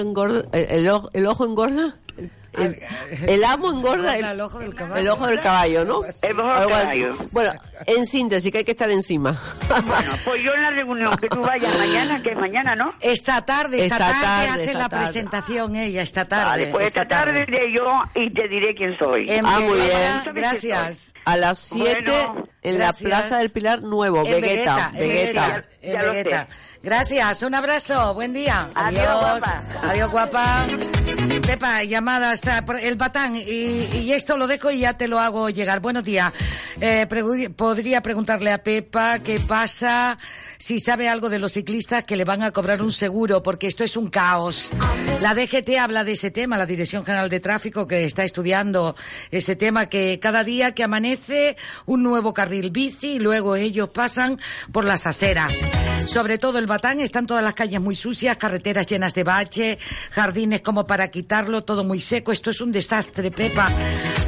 engorda, el, ojo, el ojo engorda. El, el amo engorda el, el ojo del caballo. el ojo del caballo, ¿no? El ojo del Algo así. caballo. Bueno, en síntesis, que hay que estar encima. Bueno, pues yo en la reunión que tú vayas mañana, que es mañana, ¿no? Esta tarde, esta, Esta tarde, tarde, hace esta la tarde. presentación ella, esta tarde. Vale, pues esta tarde iré yo y te diré quién soy. En Ah, muy bien. Gracias. A las 7 Bueno, en gracias. la Plaza del Pilar Nuevo, En Vegeta. En Ya Vegueta. sé. Gracias, un abrazo, buen día. Adiós, guapa. Adiós, guapa. Pepa, llamada hasta el batán y, esto lo dejo y ya te lo hago llegar. Buenos días. Eh, podría preguntarle a Pepa qué pasa si sabe algo de los ciclistas que le van a cobrar un seguro, porque esto es un caos. La DGT habla de ese tema, la Dirección General de Tráfico, que está estudiando ese tema, que cada día que amanece un nuevo carril bici y luego ellos pasan por las aceras. Sobre todo el Batán, están todas las calles muy sucias, carreteras llenas de bache, jardines como para todo muy seco. Esto es un desastre, Pepa.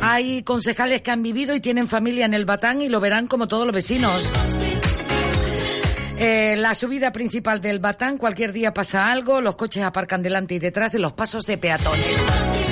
Hay concejales que han vivido y tienen familia en el Batán y lo verán como todos los vecinos. Eh, la subida principal del Batán, cualquier día pasa algo, los coches aparcan delante y detrás de los pasos de peatones.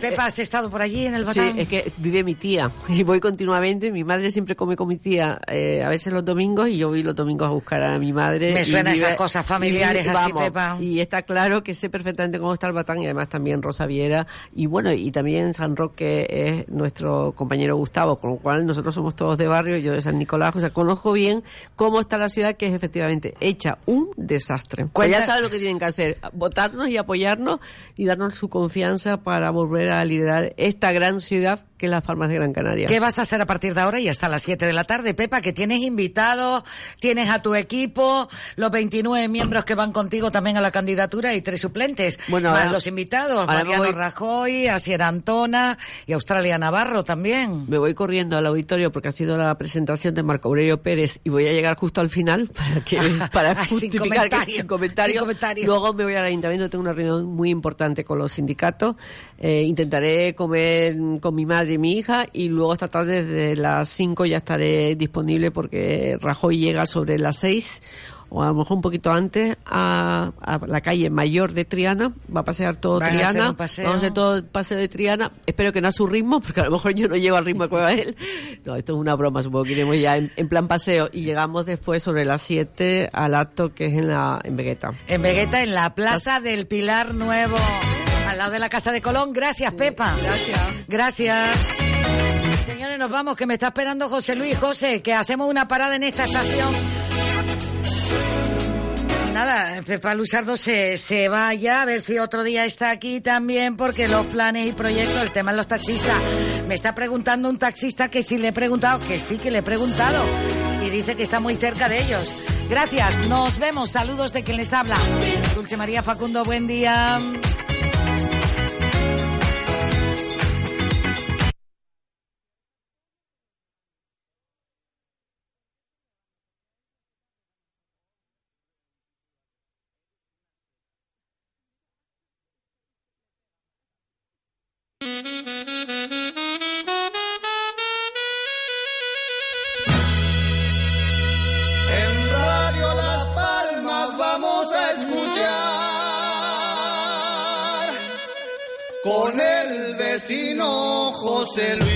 Pepa, ¿has estado por allí en el Sí, Batán? es que vive mi tía y voy continuamente. Mi madre siempre come con mi tía, eh, a veces los domingos, y yo voy los domingos a buscar a mi madre. Me vive- esas cosas familiares vive- así, vamos, Pepa. Y está claro que sé perfectamente cómo está el Batán y además también Rosa Viera. Y bueno, y también San Roque es nuestro compañero Gustavo, con lo cual nosotros somos todos de barrio, yo de San Nicolás. O sea, conozco bien cómo está la ciudad, que es efectivamente hecha un desastre. Pues ya saben lo que tienen que hacer, votarnos y apoyarnos y darnos su confianza para volver a liderar esta gran ciudad que Palmas de Gran Canaria. ¿Qué vas a hacer a partir de ahora y hasta las 7 de la tarde, Pepa? Que tienes invitados, tienes a tu equipo, los 29 miembros que van contigo también a la candidatura y tres suplentes. Bueno, más ahora- los invitados, Mariano voy- Rajoy, Asier Antona y Australia Navarro también. Me voy corriendo al auditorio porque ha sido la presentación de Marco Aurelio Pérez y voy a llegar justo al final para que para Sin justificar que comentario, sin comentario. sin comentario. Luego me voy al ayuntamiento, tengo una reunión muy importante con los sindicatos. Eh, intentaré comer con mi madre y mi hija y luego esta tarde desde las 5 ya estaré disponible porque Rajoy llega sobre las 6 o a lo mejor un poquito antes a, a la calle mayor de Triana, va a pasear todo Van a Triana, paseo. vamos a hacer todo el paseo de Triana, espero que no a su ritmo, porque a lo mejor yo no llego al ritmo que va él. No, esto es una broma, supongo que iremos ya en, en plan paseo y llegamos después sobre las 7 al acto que es en la en Vegueta. En Vegueta, en la Plaza del Pilar Nuevo, al lado de la Casa de Colón. Gracias, Pepa. Gracias. Gracias. Señores, nos vamos, que me está esperando José Luis. José, que hacemos una parada en esta estación. Nada, Pepa Luzardo se, se vaya, a ver si otro día está aquí también, porque los planes y proyectos, el tema de los taxistas. Me está preguntando un taxista que sí le he preguntado, que sí que le he preguntado, y dice que está muy cerca de ellos. Gracias, nos vemos, saludos de quien les habla. Dulce María Facundo, buen día. José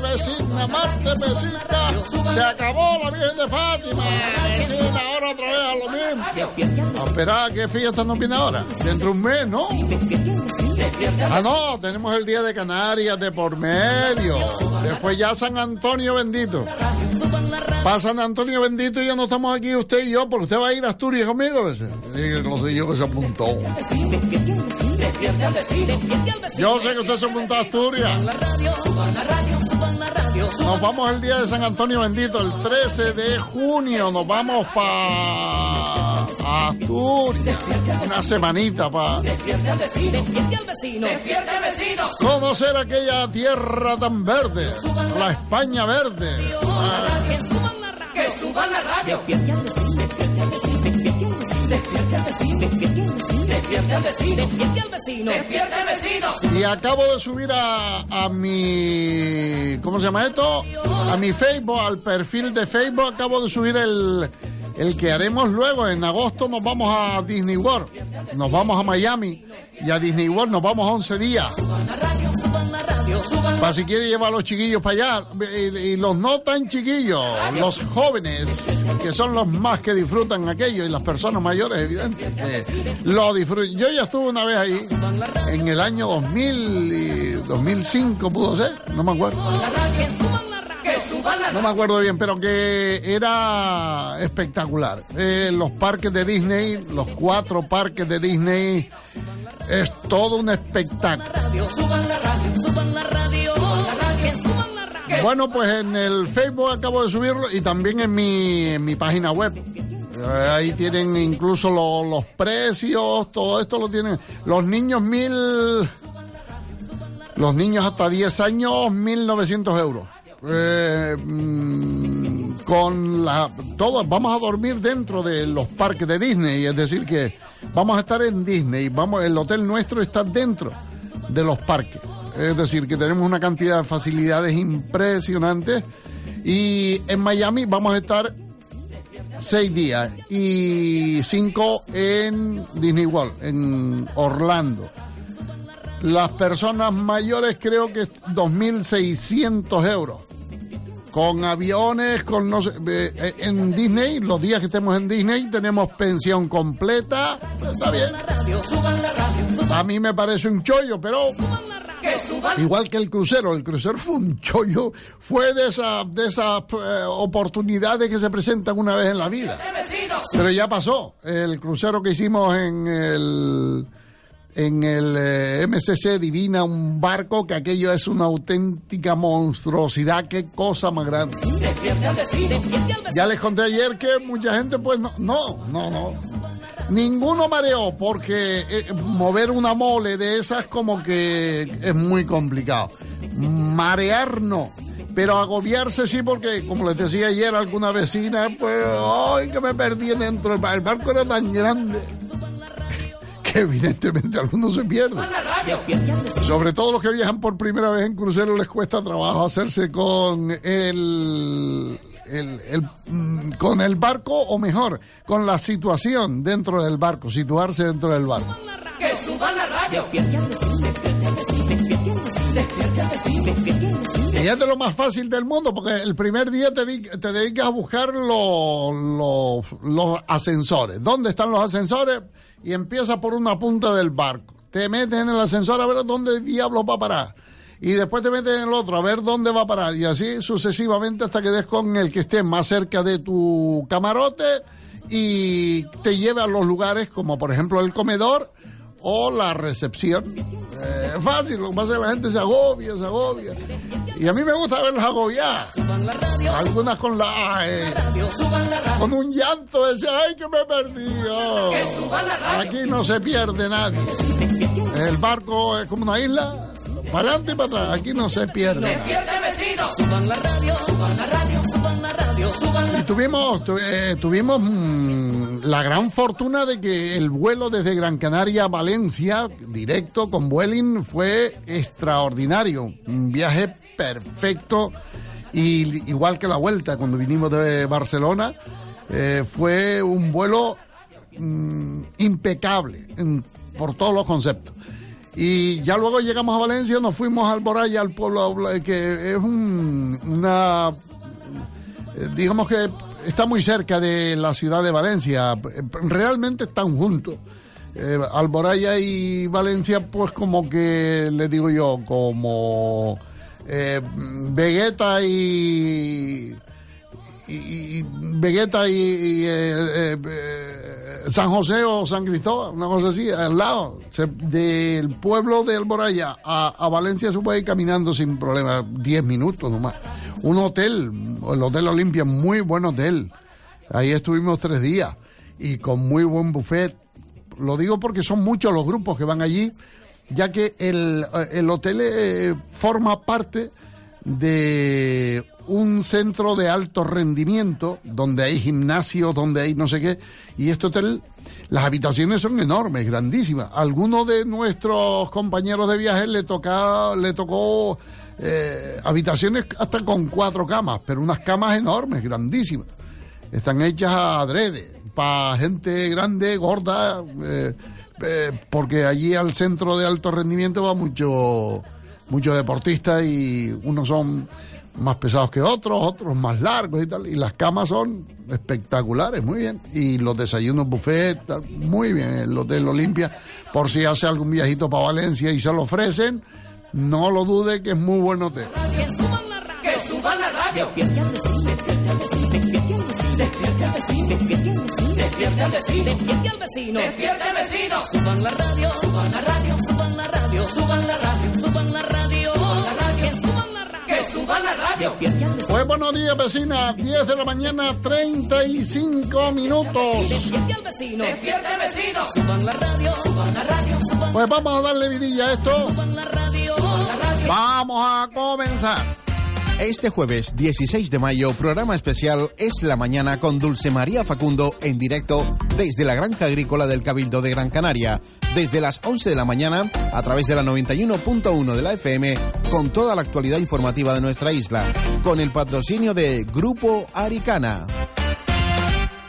Marte vecina, Marte vecina. Se acabó la Virgen de Fátima. Vecina, ahora otra vez a lo mismo. A qué fiesta nos viene ahora. Dentro de un mes, ¿no? Ah, no, tenemos el Día de Canarias de por medio. Después ya San Antonio bendito. Para San Antonio bendito ya no estamos aquí usted y yo, porque usted va a ir a Asturias conmigo a veces. Sí, no sé yo que se apuntó. Yo sé que usted se apuntó a Asturias. Nos vamos el día de San Antonio bendito, el 13 de junio. Nos vamos para Asturias. Una semanita para conocer aquella tierra tan verde, la España verde. Ah. Suban la radio. Y acabo de subir a, a mi. ¿Cómo se llama esto? A mi Facebook, al perfil de Facebook, acabo de subir el, el que haremos luego. En agosto nos vamos a Disney World. Nos vamos a Miami. Y a Disney World nos vamos a 11 días. Para si quiere llevar a los chiquillos para allá. Y, los no tan chiquillos, los jóvenes, que son los más que disfrutan aquello. Y las personas mayores, evidentemente, lo disfrutan. Yo ya estuve una vez ahí, en el año 2000 y 2005, pudo ser, no me acuerdo. No me acuerdo bien, pero que era espectacular. Eh, los parques de Disney, los cuatro parques de Disney, es todo un espectáculo. Bueno, pues en el Facebook acabo de subirlo y también en mi, mi página web. Eh, Ahí tienen incluso lo- los precios, todo esto lo tienen. Los niños mil... Los niños hasta 10 años, 1.900 euros. Eh, mm, con la... Todos vamos a dormir dentro de los parques de Disney, es decir que vamos a estar en Disney, vamos, el hotel nuestro está dentro de los parques. Es decir, que tenemos una cantidad de facilidades impresionantes. Y en Miami vamos a estar seis días y cinco en Disney World, en Orlando. Las personas mayores creo que es 2.600 euros. Con aviones, con no sé, eh, eh, en Disney, los días que estemos en Disney tenemos pensión completa. Está bien. A mí me parece un chollo, pero igual que el crucero, el crucero fue un chollo, fue de esas de esas eh, oportunidades que se presentan una vez en la vida. Pero ya pasó. El crucero que hicimos en el en el eh, MCC Divina, un barco que aquello es una auténtica monstruosidad, qué cosa más grande. Ya les conté ayer que mucha gente pues no, no, no, no. Ninguno mareó porque eh, mover una mole de esas como que es muy complicado. Marear no. Pero agobiarse sí porque, como les decía ayer a alguna vecina, pues, ay, que me perdí dentro. El barco era tan grande que evidentemente algunos se pierden. Sobre todo los que viajan por primera vez en crucero les cuesta trabajo hacerse con el, el- el, mm, con el barco o mejor, con la situación dentro del barco, situarse dentro del barco. Y es de lo más fácil del mundo, porque el primer día te, te dedicas a buscar los, los, los ascensores. ¿Dónde están los ascensores? Y empiezas por una punta del barco. Te metes en el ascensor a ver dónde diablos va a parar. Y después te metes en el otro a ver dónde va a parar. Y así sucesivamente hasta que des con el que esté más cerca de tu camarote y te lleve a los lugares como por ejemplo el comedor o la recepción. Eh, es fácil, lo que pasa es que la gente se agobia, se agobia. Y a mí me gusta verlas agobiar. Algunas con la... eh, con un llanto decía, ay que me perdí. oh". Aquí no se pierde nadie. El barco es como una isla. Para adelante y para atrás. Aquí no se pierde. Y tuvimos, tu- eh, tuvimos mm, la gran fortuna de que el vuelo desde Gran Canaria a Valencia, directo con Vueling, fue extraordinario. Un viaje perfecto. Y igual que la vuelta, cuando vinimos de Barcelona, eh, fue un vuelo mm, impecable en- por todos los conceptos. Y ya luego llegamos a Valencia, nos fuimos al Boraya, al pueblo que es un, una, eh, digamos que está muy cerca de la ciudad de Valencia. Realmente están juntos. Eh, Alboraya y Valencia, pues como que le digo yo, como eh, Vegeta y, y, Vegeta y, eh, eh, San José o San Cristóbal, una cosa así, al lado. del pueblo de Alboraya a, a, Valencia se puede ir caminando sin problema, 10 minutos nomás. Un hotel, el Hotel Olimpia, muy buen hotel. Ahí estuvimos tres días y con muy buen buffet lo digo porque son muchos los grupos que van allí, ya que el, eh, hotel eh, forma parte de un centro de alto rendimiento, donde hay gimnasio, donde hay no sé qué, y este hotel, las habitaciones son enormes, grandísimas. algunos de nuestros compañeros de viaje le, toca, le tocó eh, habitaciones hasta con cuatro camas, pero unas camas enormes, grandísimas. Están hechas a adrede para gente grande, gorda, eh, eh, porque allí al centro de alto rendimiento va mucho, mucho deportistas y unos son más pesados que otros, otros más largos y tal, y las camas son espectaculares, muy bien, y los desayunos buffet, muy bien, el Hotel Olimpia, por si hace algún viajito para Valencia y se lo ofrecen, no lo dude que es muy buen hotel. Que suban la radio, que suban la radio, despierte al vecino, despierte al vecino, despierte al vecino, despierte al vecino, suban la radio, suban la radio, suban la radio, suban la radio, suban la radio, la radio, que suban la radio. Pues buenos días vecina, 10 de la mañana, 35 minutos. Despierte al vecino, despierte al vecino, suban la radio, suban la radio, suban Pues vamos a darle vidilla a esto. Suban la radio, suban la radio. Vamos a comenzar. Este jueves 16 de mayo, programa especial Es la Mañana con Dulce María Facundo en directo desde la Granja Agrícola del Cabildo de Gran Canaria, desde las 11 de la mañana a través de la 91.1 de la FM con toda la actualidad informativa de nuestra isla, con el patrocinio de Grupo Aricana.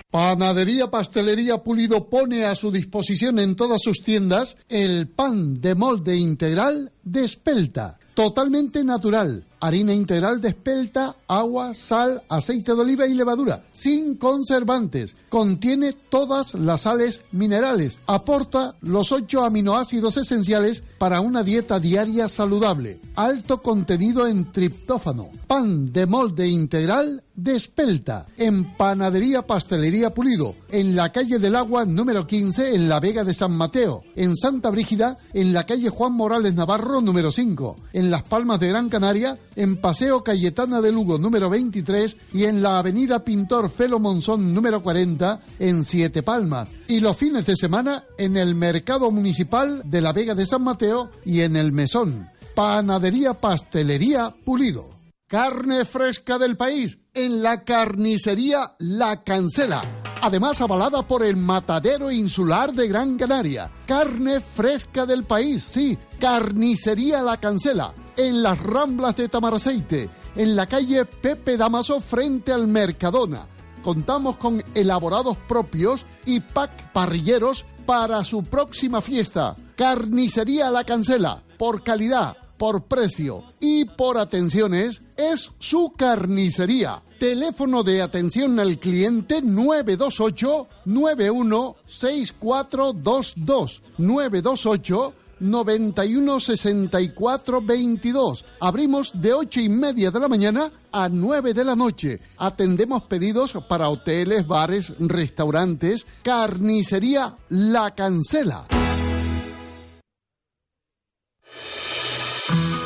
Panadería Pastelería Pulido pone a su disposición en todas sus tiendas el pan de molde integral de espelta, totalmente natural harina integral de espelta, agua, sal, aceite de oliva y levadura, sin conservantes. Contiene todas las sales minerales. Aporta los ocho aminoácidos esenciales para una dieta diaria saludable. Alto contenido en triptófano. Pan de molde integral de espelta. En Panadería Pastelería Pulido. En la calle del Agua número 15 en la Vega de San Mateo. En Santa Brígida en la calle Juan Morales Navarro número 5. En Las Palmas de Gran Canaria en Paseo Cayetana de Lugo número 23 y en la Avenida Pintor Felo Monzón número 40 en Siete Palmas. Y los fines de semana en el Mercado Municipal de la Vega de San Mateo y en el Mesón. Panadería Pastelería Pulido. Carne fresca del país en la carnicería La Cancela. Además avalada por el Matadero Insular de Gran Canaria. Carne fresca del país, sí, carnicería La Cancela en las Ramblas de Tamaraceite, en la calle Pepe Damaso frente al Mercadona. Contamos con elaborados propios y pack parrilleros para su próxima fiesta. Carnicería La Cancela, por calidad, por precio y por atenciones, es su carnicería. Teléfono de atención al cliente 928 916422 928 91 64 22. Abrimos de ocho y media de la mañana a 9 de la noche. Atendemos pedidos para hoteles, bares, restaurantes, carnicería La Cancela.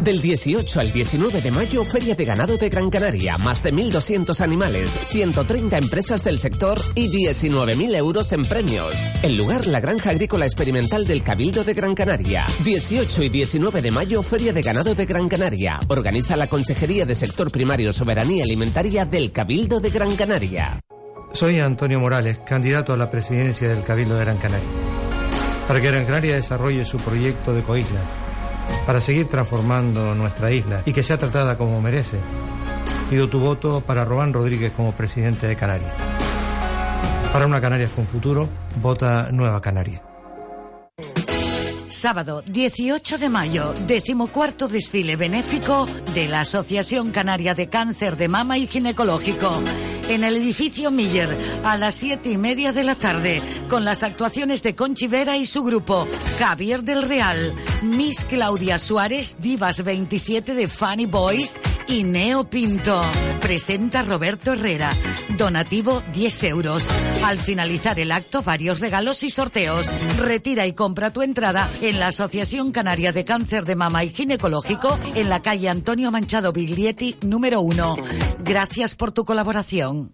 Del 18 al 19 de mayo, Feria de Ganado de Gran Canaria. Más de 1.200 animales, 130 empresas del sector y 19.000 euros en premios. El lugar, la Granja Agrícola Experimental del Cabildo de Gran Canaria. 18 y 19 de mayo, Feria de Ganado de Gran Canaria. Organiza la Consejería de Sector Primario Soberanía Alimentaria del Cabildo de Gran Canaria. Soy Antonio Morales, candidato a la presidencia del Cabildo de Gran Canaria. Para que Gran Canaria desarrolle su proyecto de coisla, para seguir transformando nuestra isla y que sea tratada como merece, pido tu voto para Robán Rodríguez como presidente de Canarias. Para una Canarias con futuro, vota Nueva Canaria. Sábado 18 de mayo, decimocuarto desfile benéfico de la Asociación Canaria de Cáncer de Mama y Ginecológico en el edificio Miller a las siete y media de la tarde con las actuaciones de Conchi Vera y su grupo, Javier del Real, Miss Claudia Suárez, Divas 27 de Funny Boys y Neo Pinto. Presenta Roberto Herrera. Donativo 10 euros. Al finalizar el acto, varios regalos y sorteos. Retira y compra tu entrada en la Asociación Canaria de Cáncer de Mama y Ginecológico en la calle Antonio Manchado Biglietti, número 1. Gracias por tu colaboración.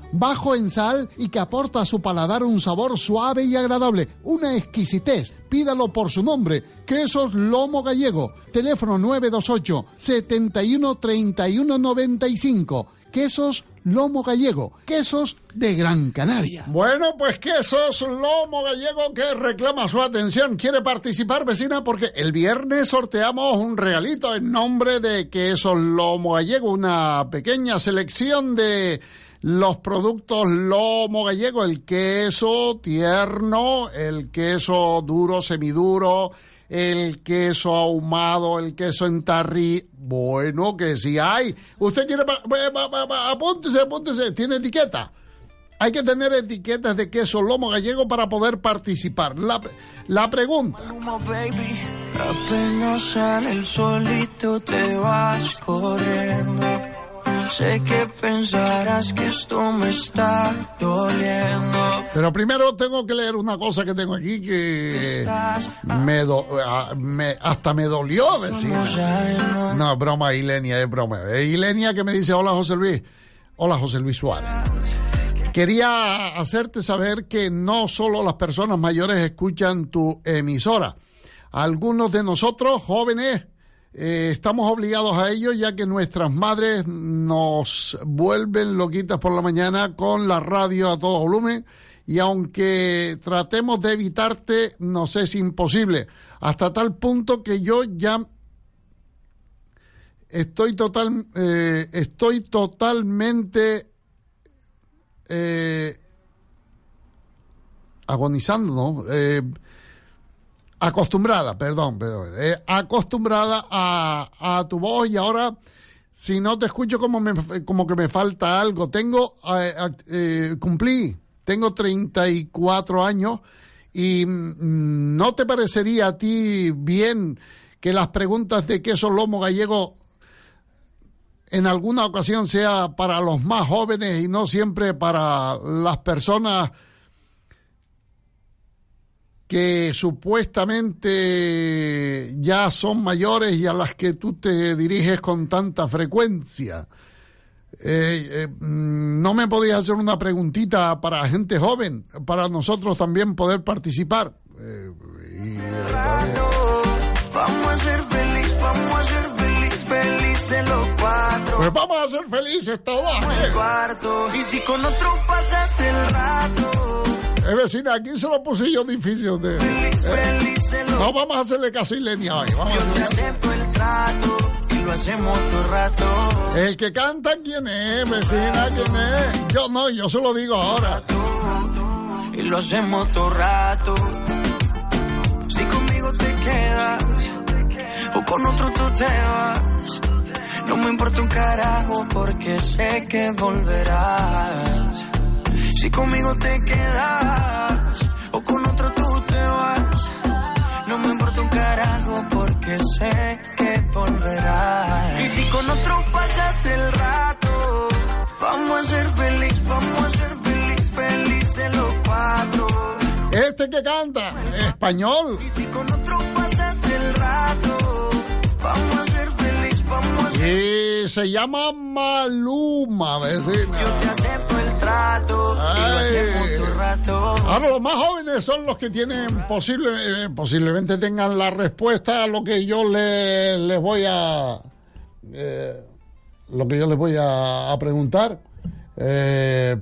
bajo en sal y que aporta a su paladar un sabor suave y agradable, una exquisitez. Pídalo por su nombre, Quesos Lomo Gallego, teléfono 928 71 31 95. Quesos Lomo Gallego, quesos de Gran Canaria. Bueno, pues quesos Lomo Gallego que reclama su atención. ¿Quiere participar, vecina? Porque el viernes sorteamos un regalito en nombre de quesos Lomo Gallego, una pequeña selección de los productos lomo gallego, el queso tierno, el queso duro, semiduro, el queso ahumado, el queso en tarri. Bueno, que si hay. Usted quiere. Apúntese, apúntese. ¿Tiene etiqueta? Hay que tener etiquetas de queso lomo gallego para poder participar. La, la pregunta. Apenas sale el solito te vas corriendo. Sé que pensarás que esto me está doliendo. Pero primero tengo que leer una cosa que tengo aquí que me, me hasta me dolió decir. No, broma, Ilenia, es broma. Ilenia que me dice, hola José Luis. Hola José Luis Suárez. Quería hacerte saber que no solo las personas mayores escuchan tu emisora. Algunos de nosotros, jóvenes, eh, estamos obligados a ello ya que nuestras madres nos vuelven loquitas por la mañana con la radio a todo volumen y aunque tratemos de evitarte, nos es imposible. Hasta tal punto que yo ya estoy total, eh, estoy totalmente eh, agonizando. Acostumbrada, perdón, perdón eh, acostumbrada a, tu voz y ahora si no te escucho como, me, como que me falta algo. Tengo, eh, cumplí, tengo 34 años y mm, no te parecería a ti bien que las preguntas de queso lomo gallego en alguna ocasión sea para los más jóvenes y no siempre para las personas que supuestamente ya son mayores y a las que tú te diriges con tanta frecuencia. Eh, eh, mm, no me podías hacer una preguntita para gente joven, para nosotros también poder participar. Eh, vamos a ser felices, vamos a ser feliz, felices los cuatro. Pues vamos a ser felices todos. Y si con otro pasas el rato. Eh, vecina, aquí se lo puse yo difícil de. Eh. No, vamos a hacerle caso a Ilenia hoy. Vamos a hacerle... el trato y lo hacemos todo rato. El que canta, ¿quién es, vecina? ¿Quién es? Yo no, yo se lo digo ahora. Y lo hacemos todo rato. Si conmigo te quedas o con otro tú te vas. No me importa un carajo porque sé que volverás. Si conmigo te quedas o con otro tú te vas, no me importa un carajo porque sé que volverás. Y si con otro pasas el rato, vamos a ser feliz, vamos a ser feliz, felices los cuatro. Este que canta, español. Y si con otro pasas el rato, vamos a ser a que se llama Maluma, vecina. Yo te acepto el trato y lo rato. Ahora los más jóvenes son los que tienen posible, eh, posiblemente tengan la respuesta a lo que yo le- les voy a eh, lo que yo les voy a, a preguntar. Eh,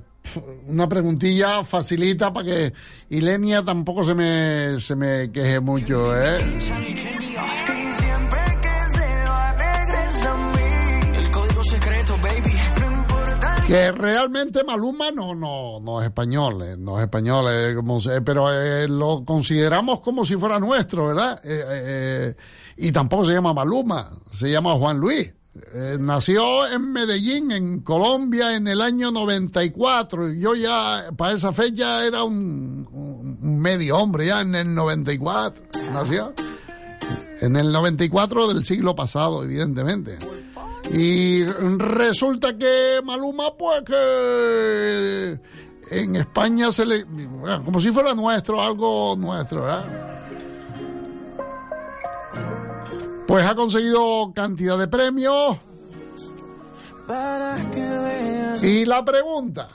una preguntilla facilita para que Ilenia tampoco se me se me queje mucho, ¿eh? Que realmente Maluma no, no, no es español, eh, no es español, eh, como se- pero eh, lo consideramos como si fuera nuestro, ¿verdad? Eh, eh, y tampoco se llama Maluma, se llama Juan Luis. Eh, nació en Medellín, en Colombia, en el año 94. Yo ya, para esa fecha, era un- un medio hombre, ya en el 94. Nació en el 94 del siglo pasado, evidentemente. Y resulta que Maluma, pues que en España se le. como si fuera nuestro, algo nuestro, ¿verdad? Pues ha conseguido cantidad de premios. Y la pregunta.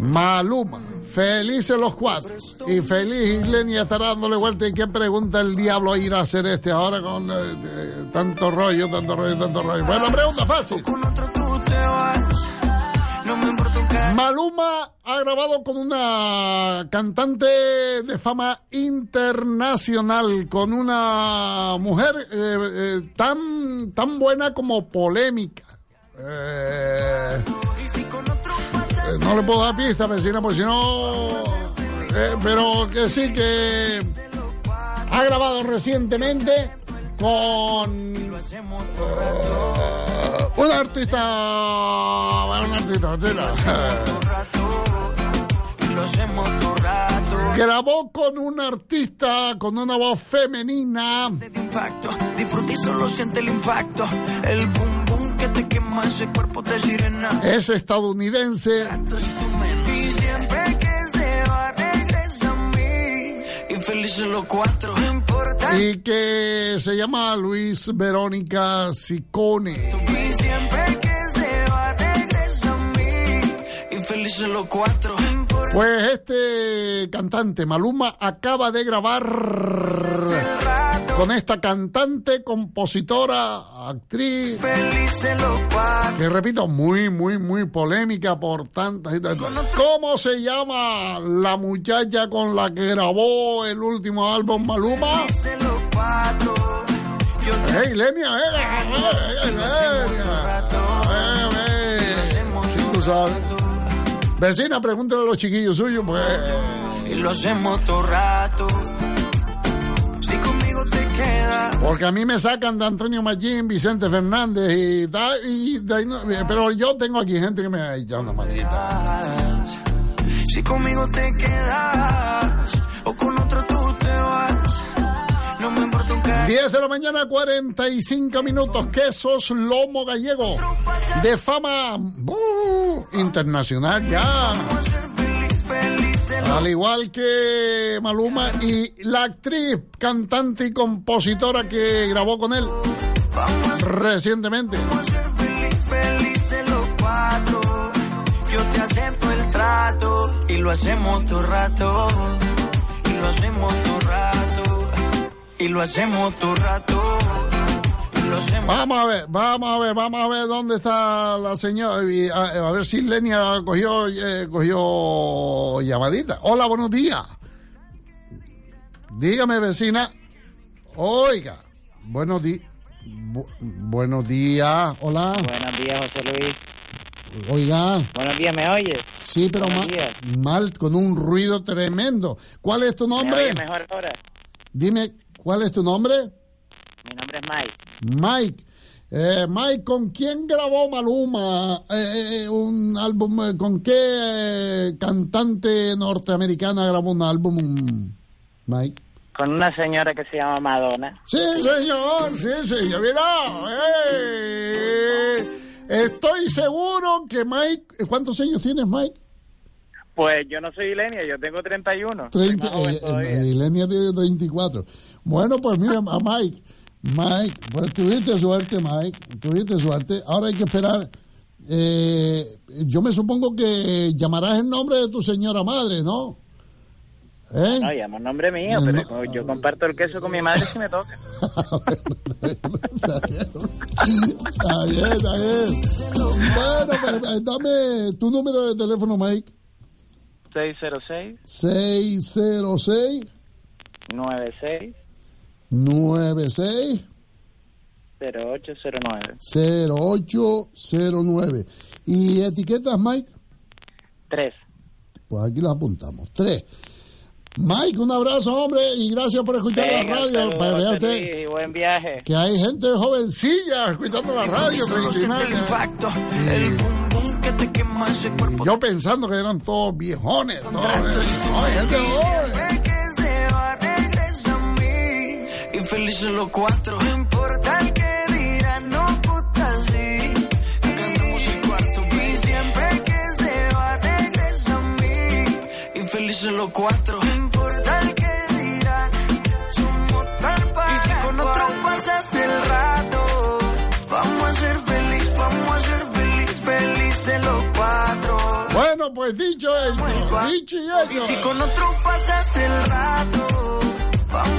Maluma, felices los cuatro. Y feliz Islenia estará dándole vuelta. ¿Y qué pregunta el diablo ir a hacer este ahora con eh, eh, tanto rollo, tanto rollo, tanto rollo? La pregunta fácil. Maluma ha grabado con una cantante de fama internacional, con una mujer eh, eh, tan, tan buena como polémica. Eh, no le puedo dar pista, vecina, porque si no... eh, pero que sí que ha grabado recientemente con rato. un artista... Bueno, un artista... rato. Grabó con un artista con una voz femenina. de impacto. Que te quema ese cuerpo de sirena. Es estadounidense. Y siempre que se va regresa a mí. Y felices los cuatro. No importa. Y que se llama Luis Verónica Sicone. Y siempre que se va regresa a mí. Y felices los cuatro. No importa Pues este cantante, Maluma, acaba de grabar. Con esta cantante, compositora, actriz, Felices los cuatro. que repito, muy, muy, muy polémica por tantas y tantas. ¿Cómo se llama la muchacha con la que grabó el último álbum Maluma? ¡Hey, Lenia! ¡Hey, Lenia! Eh, eh. Sí, tú sabes. Vecina, pregúntale a los chiquillos suyos, pues. y lo hacemos todo rato. Porque a mí me sacan de Antonio Machín, Vicente Fernández y, da- y ahí no- pero yo tengo aquí gente que me ha echado una manita. Si conmigo te quedas o con otro tú te vas, no me importa un carajo. 10 de la mañana, 45 minutos. Quesos Lomo Gallego. De fama uh, internacional ya. Al igual que Maluma y la actriz, cantante y compositora que grabó con él recientemente. Yo te acepto el trato y lo hacemos todo rato. Y lo hacemos todo rato. Y lo hacemos todo rato. Vamos a ver, vamos a ver, vamos a ver dónde está la señora. y a, a ver si Lenia cogió, eh, cogió llamadita. Hola, buenos días. Dígame, vecina. Oiga, buenos días. buenos días. Hola. Buenos días, José Luis. Oiga. Buenos días, ¿me oyes? Sí, pero Buenos mal, días. mal, con un ruido tremendo. ¿Cuál es tu ¿Me nombre? mejor ahora? Dime, ¿cuál es tu nombre? Mi nombre es Mike. Mike. Eh, Mike, ¿con quién grabó Maluma eh, eh, un álbum? eh, ¿Con qué eh, cantante norteamericana grabó un álbum, Mike? Con una señora que se llama Madonna. Sí, señor, sí, señor. Mira, eh, estoy seguro que Mike... ¿Cuántos años tienes, Mike? Pues yo no soy Ilenia, yo tengo 31. Soy 30, más joven eh, eh, Ilenia tiene 34. Bueno, pues mira, a Mike, Mike, pues tuviste suerte, Mike. Tuviste suerte. Ahora hay que esperar. Eh, yo me supongo que llamarás el nombre de tu señora madre, ¿no? ¿Eh? No, llamo el nombre mío, No, pero no. yo comparto el queso con mi madre si me toca. Está bien, está bien. Bueno, pues dame tu número de teléfono, Mike. 606 606 96 96 0809 0809. ¿Y etiquetas, Mike? 3. Pues aquí las apuntamos. Tres. Mike, un abrazo, hombre, y gracias por escuchar la radio. Para que vea usted y buen viaje. que hay gente jovencilla escuchando la radio. treinta y Yo pensando que eran todos viejones. todos, no, gente joven. Felices los cuatro. No importa el que dirán, no puta sí. Cantamos el cuarto, baby. Siempre que se va, regresa a mí. Y felices los cuatro. No importa el que dirán, somos tal para Y si con otro pasas el rato, vamos a ser feliz, vamos a ser feliz, felices los cuatro. Bueno, pues dicho hecho, dicho y Y hecho. si con otro pasas el rato,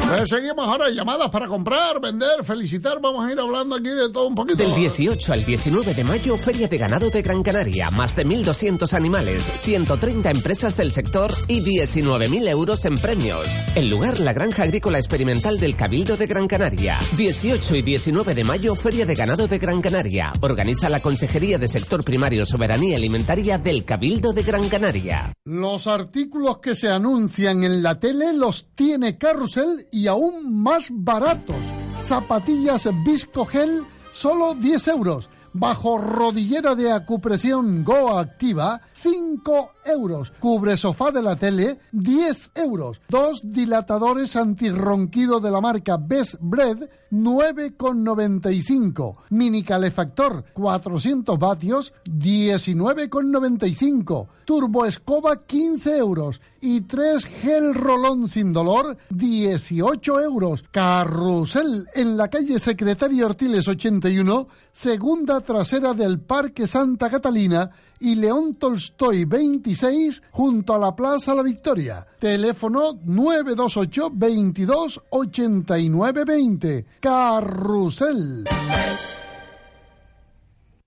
Pues seguimos ahora llamadas para comprar, vender, felicitar. Vamos a ir hablando aquí de todo un poquito. Del 18 al 19 de mayo, Feria de Ganado de Gran Canaria. Más de 1.200 animales, 130 empresas del sector y 19.000 euros en premios. El lugar, la Granja Agrícola Experimental del Cabildo de Gran Canaria. 18 y 19 de mayo, Feria de Ganado de Gran Canaria. Organiza la Consejería de Sector Primario Soberanía Alimentaria del Cabildo de Gran Canaria. Los artículos que se anuncian en la tele los tiene Carrusel y aún más baratos. Zapatillas Visco Gel, solo 10 euros. Bajo rodillera de acupresión Go Activa, 5 euros. Cubre sofá de la tele, 10 euros. Dos dilatadores antirronquido de la marca Best Bread, 9,95. Mini calefactor, 400 vatios, 19,95. Turbo escoba, 15 euros. Y tres gel rolón sin dolor, 18 euros. Carrusel, en la calle Secretario Ortiles 81, segunda trasera del Parque Santa Catalina y León Tolstoy 26 junto a la Plaza La Victoria. Teléfono 928 22 89 20. Carrusel.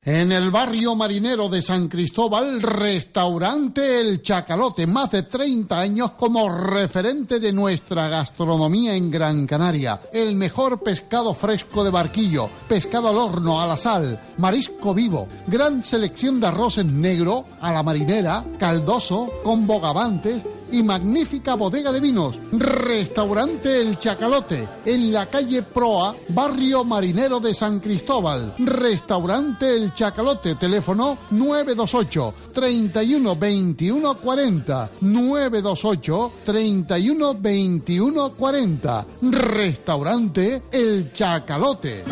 En el barrio marinero de San Cristóbal, restaurante El Chacalote, más de 30 años como referente de nuestra gastronomía en Gran Canaria. El mejor pescado fresco de barquillo, pescado al horno, a la sal, marisco vivo, gran selección de arroces negro, a la marinera, caldoso, con bogavantes, y magnífica bodega de vinos. Restaurante El Chacalote, en la calle Proa, barrio marinero de San Cristóbal. Restaurante El Chacalote, teléfono 928 31 21 40. 928 31 21 40. Restaurante El Chacalote.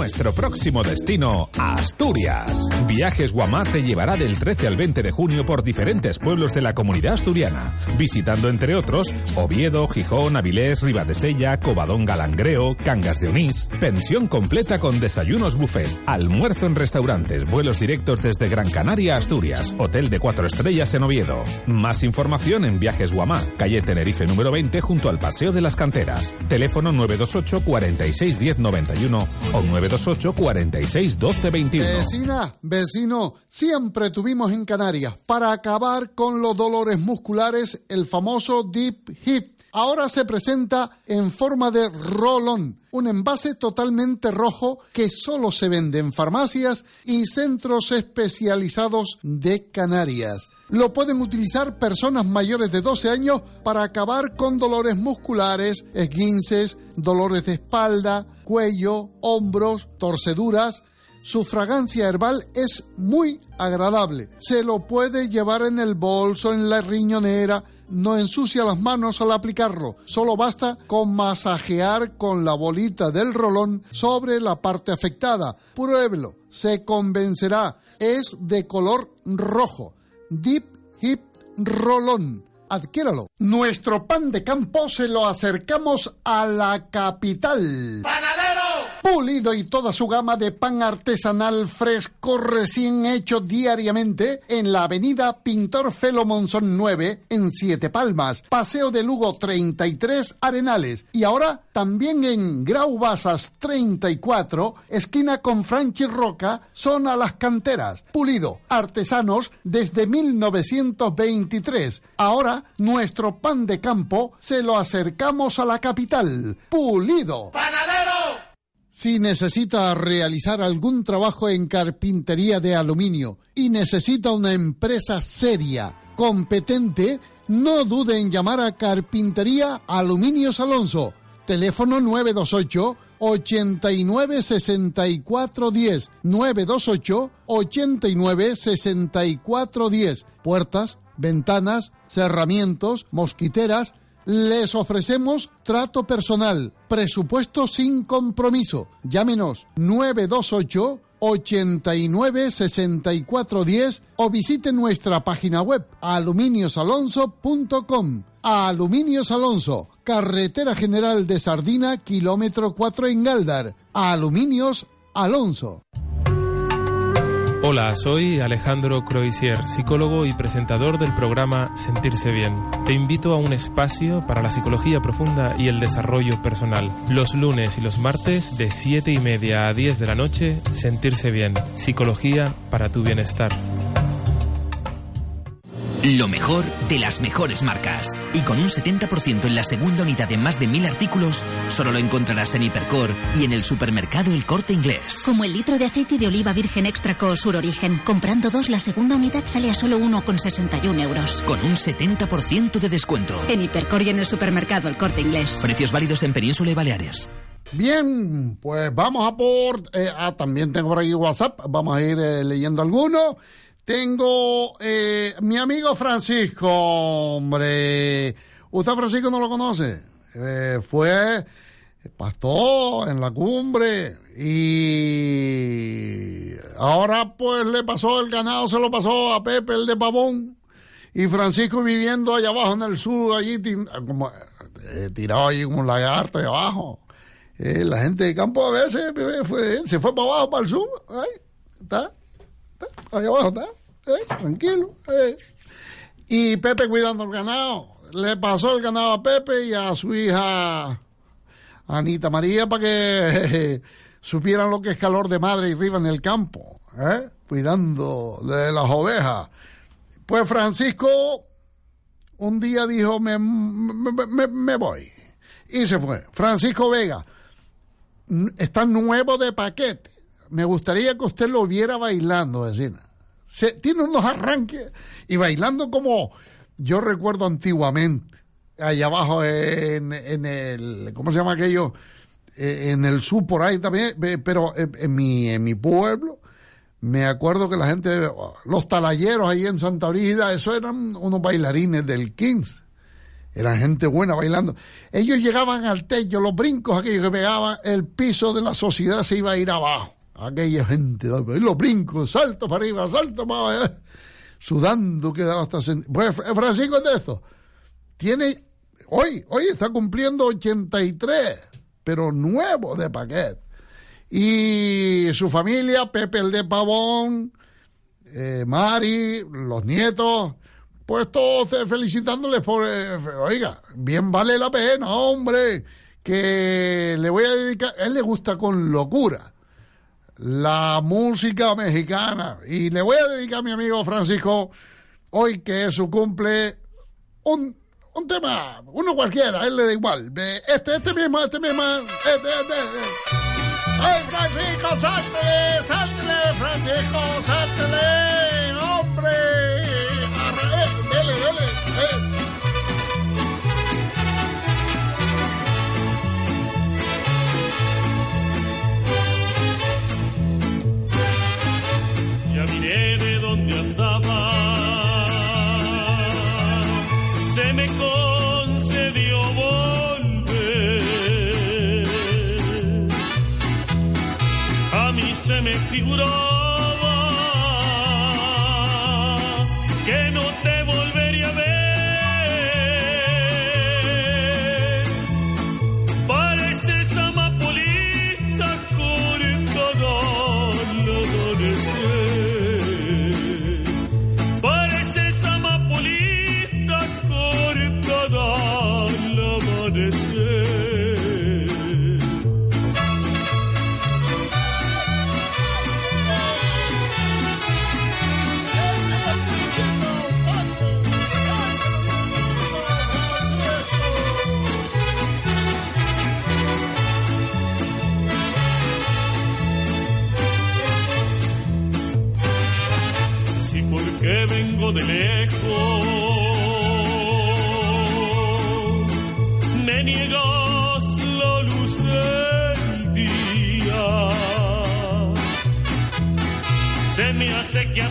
Nuestro próximo destino, Asturias. Viajes Guamá te llevará del 13 al 20 de junio por diferentes pueblos de la comunidad asturiana, visitando entre otros Oviedo, Gijón, Avilés, Ribadesella, Covadonga, Langreo, Cangas de Onís. Pensión completa con desayunos buffet, almuerzo en restaurantes, vuelos directos desde Gran Canaria a Asturias, hotel de cuatro estrellas en Oviedo. Más información en Viajes Guamá, calle Tenerife número 20 junto al Paseo de las Canteras. Teléfono 928 46 10 91 o 928 46 12 21. Vecina, vecino, siempre tuvimos en Canarias para acabar con los dolores musculares el famoso Deep Hip. Ahora se presenta en forma de rolón, un envase totalmente rojo que solo se vende en farmacias y centros especializados de Canarias. Lo pueden utilizar personas mayores de 12 años para acabar con dolores musculares, esguinces, dolores de espalda, cuello, hombros, torceduras. Su fragancia herbal es muy agradable. Se lo puede llevar en el bolso, en la riñonera. No ensucia las manos al aplicarlo. Solo basta con masajear con la bolita del rolón sobre la parte afectada. Pruébelo. Se convencerá. Es de color rojo. Deep Hip Rolón. adquiéralo. Nuestro pan de campo se lo acercamos a la capital. Pulido y toda su gama de pan artesanal fresco recién hecho diariamente en la avenida Pintor Felo Monzón 9 en Siete Palmas, Paseo de Lugo 33 Arenales y ahora también en Grau Basas 34, esquina con Franchi Roca, zona Las Canteras. Pulido, artesanos desde 1923. Ahora nuestro pan de campo se lo acercamos a la capital. Pulido. Si necesita realizar algún trabajo en carpintería de aluminio y necesita una empresa seria, competente, no dude en llamar a Carpintería Aluminios Alonso. Teléfono 928 89 64 10 928 89 64 10 Puertas, ventanas, cerramientos, mosquiteras, les ofrecemos trato personal, presupuesto sin compromiso. Llámenos 928 89 64 10 o visite nuestra página web aluminiosalonso.com. Aluminios Alonso, Carretera General de Sardina, kilómetro 4 en Galdar. Aluminios Alonso. Hola, soy Alejandro Croisier, psicólogo y presentador del programa Sentirse Bien. Te invito a un espacio para la psicología profunda y el desarrollo personal. Los lunes y los martes de 7 y media a 10 de la noche, Sentirse Bien. Psicología para tu bienestar. Lo mejor de las mejores marcas. Y con un 70% en la segunda unidad de más de mil artículos, solo lo encontrarás en Hipercor y en el supermercado El Corte Inglés. Como el litro de aceite de oliva virgen extra Sur Origen. Comprando dos, la segunda unidad sale a solo 1,61 euros. Con un 70% de descuento. En Hipercor y en el supermercado El Corte Inglés. Precios válidos en Península y Baleares. Bien, pues vamos a por... eh, ah, también tengo por aquí WhatsApp, vamos a ir eh, leyendo algunos. Tengo eh, mi amigo Francisco, hombre. ¿Usted Francisco no lo conoce? Eh, fue pastor en la cumbre y ahora pues le pasó el ganado, se lo pasó a Pepe el de Pavón y Francisco viviendo allá abajo en el sur, allí como eh, tirado allí como un lagarto allá abajo. Eh, la gente de campo a veces eh, fue, se fue para abajo, para el sur. Ahí, está, allá abajo está, tranquilo. Y Pepe cuidando el ganado. Le pasó el ganado a Pepe y a su hija Anita María para que supieran lo que es calor de madre y arriba en el campo, ¿eh? cuidando de las ovejas. Pues Francisco un día dijo, me, me, me- me voy. Y se fue. Francisco Vega, está nuevo de paquete. Me gustaría que usted lo viera bailando, vecina. Se, tiene unos arranques y bailando como yo recuerdo antiguamente, allá abajo en, en el, ¿cómo se llama aquello? Eh, en el sur por ahí también, pero en, en mi, en mi pueblo, me acuerdo que la gente, los talayeros ahí en Santa Brígida, eso eran unos bailarines del 15. Eran gente buena bailando. Ellos llegaban al techo, los brincos aquellos que pegaban, el piso de la sociedad se iba a ir abajo. Aquella gente, los brincos, salto para arriba, salto para abajo, sudando, quedaba hasta... sen- Pues Fr- Francisco de esto. Tiene, hoy, hoy está cumpliendo 83, pero nuevo de paquete. Y su familia, Pepe el de Pavón, eh, Mari, los nietos, pues todos eh, felicitándoles por, eh, oiga, bien vale la pena, hombre, que le voy a dedicar, él le gusta con locura la música mexicana y le voy a dedicar a mi amigo Francisco, hoy que es su cumple, un, un tema, uno cualquiera, a él le da igual, este, este mismo, este mismo, este, este, este. ¡Ay, Francisco, sáltele! ¡Sáltele, Francisco! ¡Sáltele! ¡Hombre! Dónde andaba.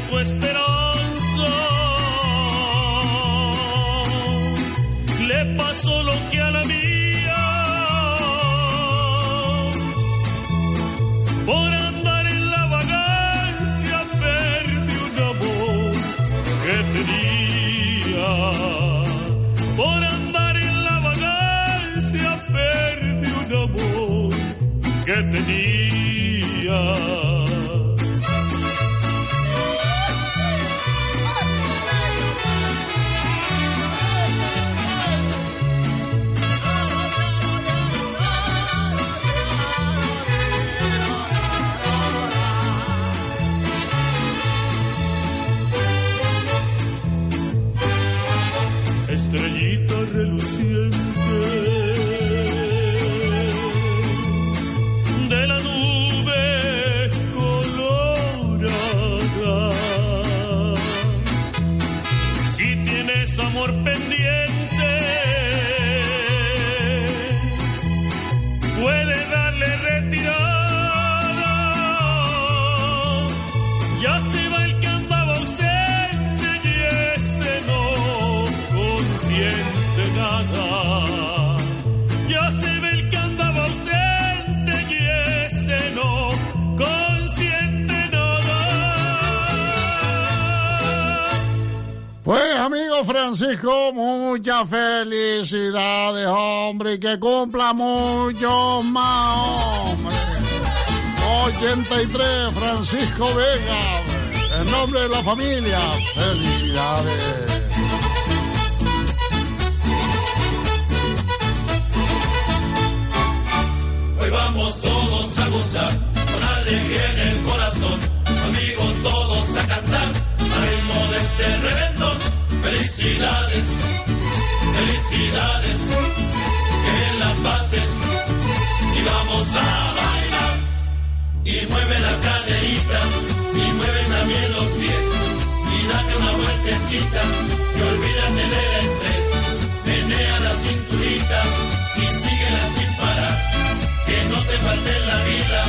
Tu esperanza le pasó lo que a la mía. Por Francisco, muchas felicidades, hombre, y que cumpla mucho más, hombre. 83, Francisco Vega, en nombre de la familia, felicidades. Hoy vamos todos a gozar, con alegría en el corazón, amigos todos a cantar, al ritmo de este reventón. Felicidades, felicidades, que las pases y vamos a bailar. Y mueve la caderita y mueve también los pies y date una vueltecita y olvídate del estrés. Menea la cinturita y síguela sin parar. Que no te falte en la vida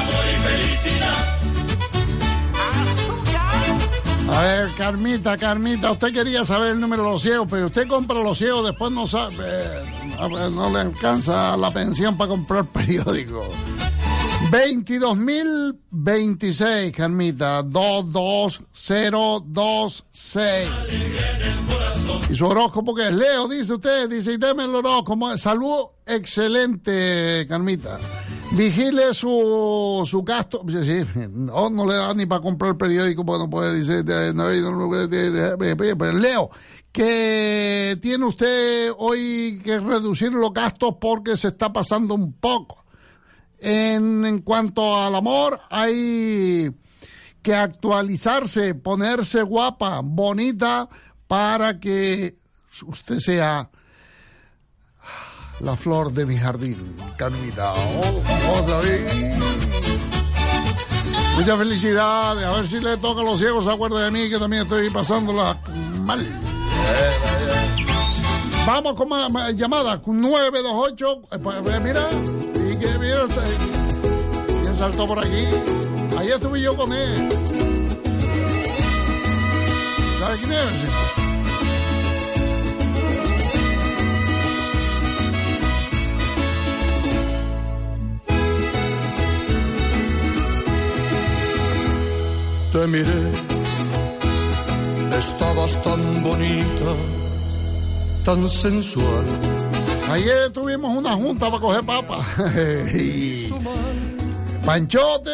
amor y felicidad. A ver, Carmita, Carmita, usted quería saber el número de los ciegos, pero usted compra los ciegos, después no sabe, no le alcanza la pensión para comprar periódico. 22.026, Carmita, 22026. Y su horóscopo que es Leo, dice usted, dice, y deme el horóscopo. Salud excelente, Carmita. Vigile su, su gasto. No, no le da ni para comprar el periódico, porque no puede, dice, de- no, no puede, de- de- de- de- pero Leo, que tiene usted hoy que reducir los gastos porque se está pasando un poco. En, en cuanto al amor, hay que actualizarse, ponerse guapa, bonita, para que usted sea la flor de mi jardín, Carmita. Oh, oh, David. Muchas felicidades. A ver si le toca a los ciegos, se acuerda de mí que también estoy pasándola mal. Vamos con más, llamadas. 928. eh, pues, eh, mira, y que mira, ¿quién saltó por aquí? Ahí estuve yo con él. ¿Sabe quién es? Te miré, estabas tan bonita, tan sensual. Ayer tuvimos una junta para coger papas. Y- Panchote.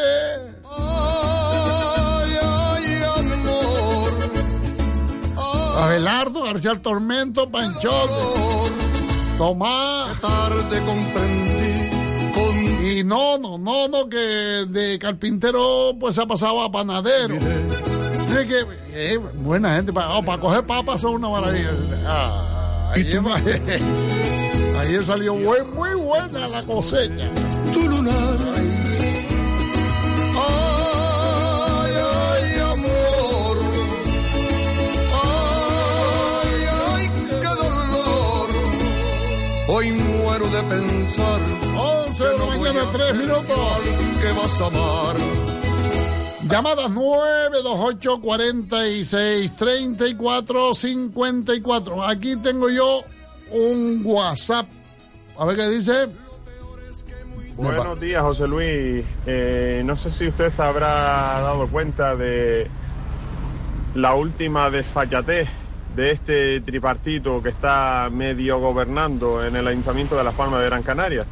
Ay, ay, amor. Abelardo, García el Tormento, Panchote. Tomás. tarde comprendí. No, no, no, no, que de carpintero pues se ha pasado a panadero. Sí, que, eh, buena gente, para, oh, para coger papas son una maravilla. Ah, ayer, ayer salió muy, muy buena la cosecha. Tu lunar. Ay, ay, amor. Ay, ay, qué dolor. Hoy muero de pensar 11 de la mañana, 3 minutos. que vas a amar. Llamadas 928 46 34 54. Aquí tengo yo un WhatsApp. A ver qué dice. Buenos días, José Luis. Eh, no sé si usted se habrá dado cuenta de la última desfachatez de este tripartito que está medio gobernando en el Ayuntamiento de Las Palmas de Gran Canaria.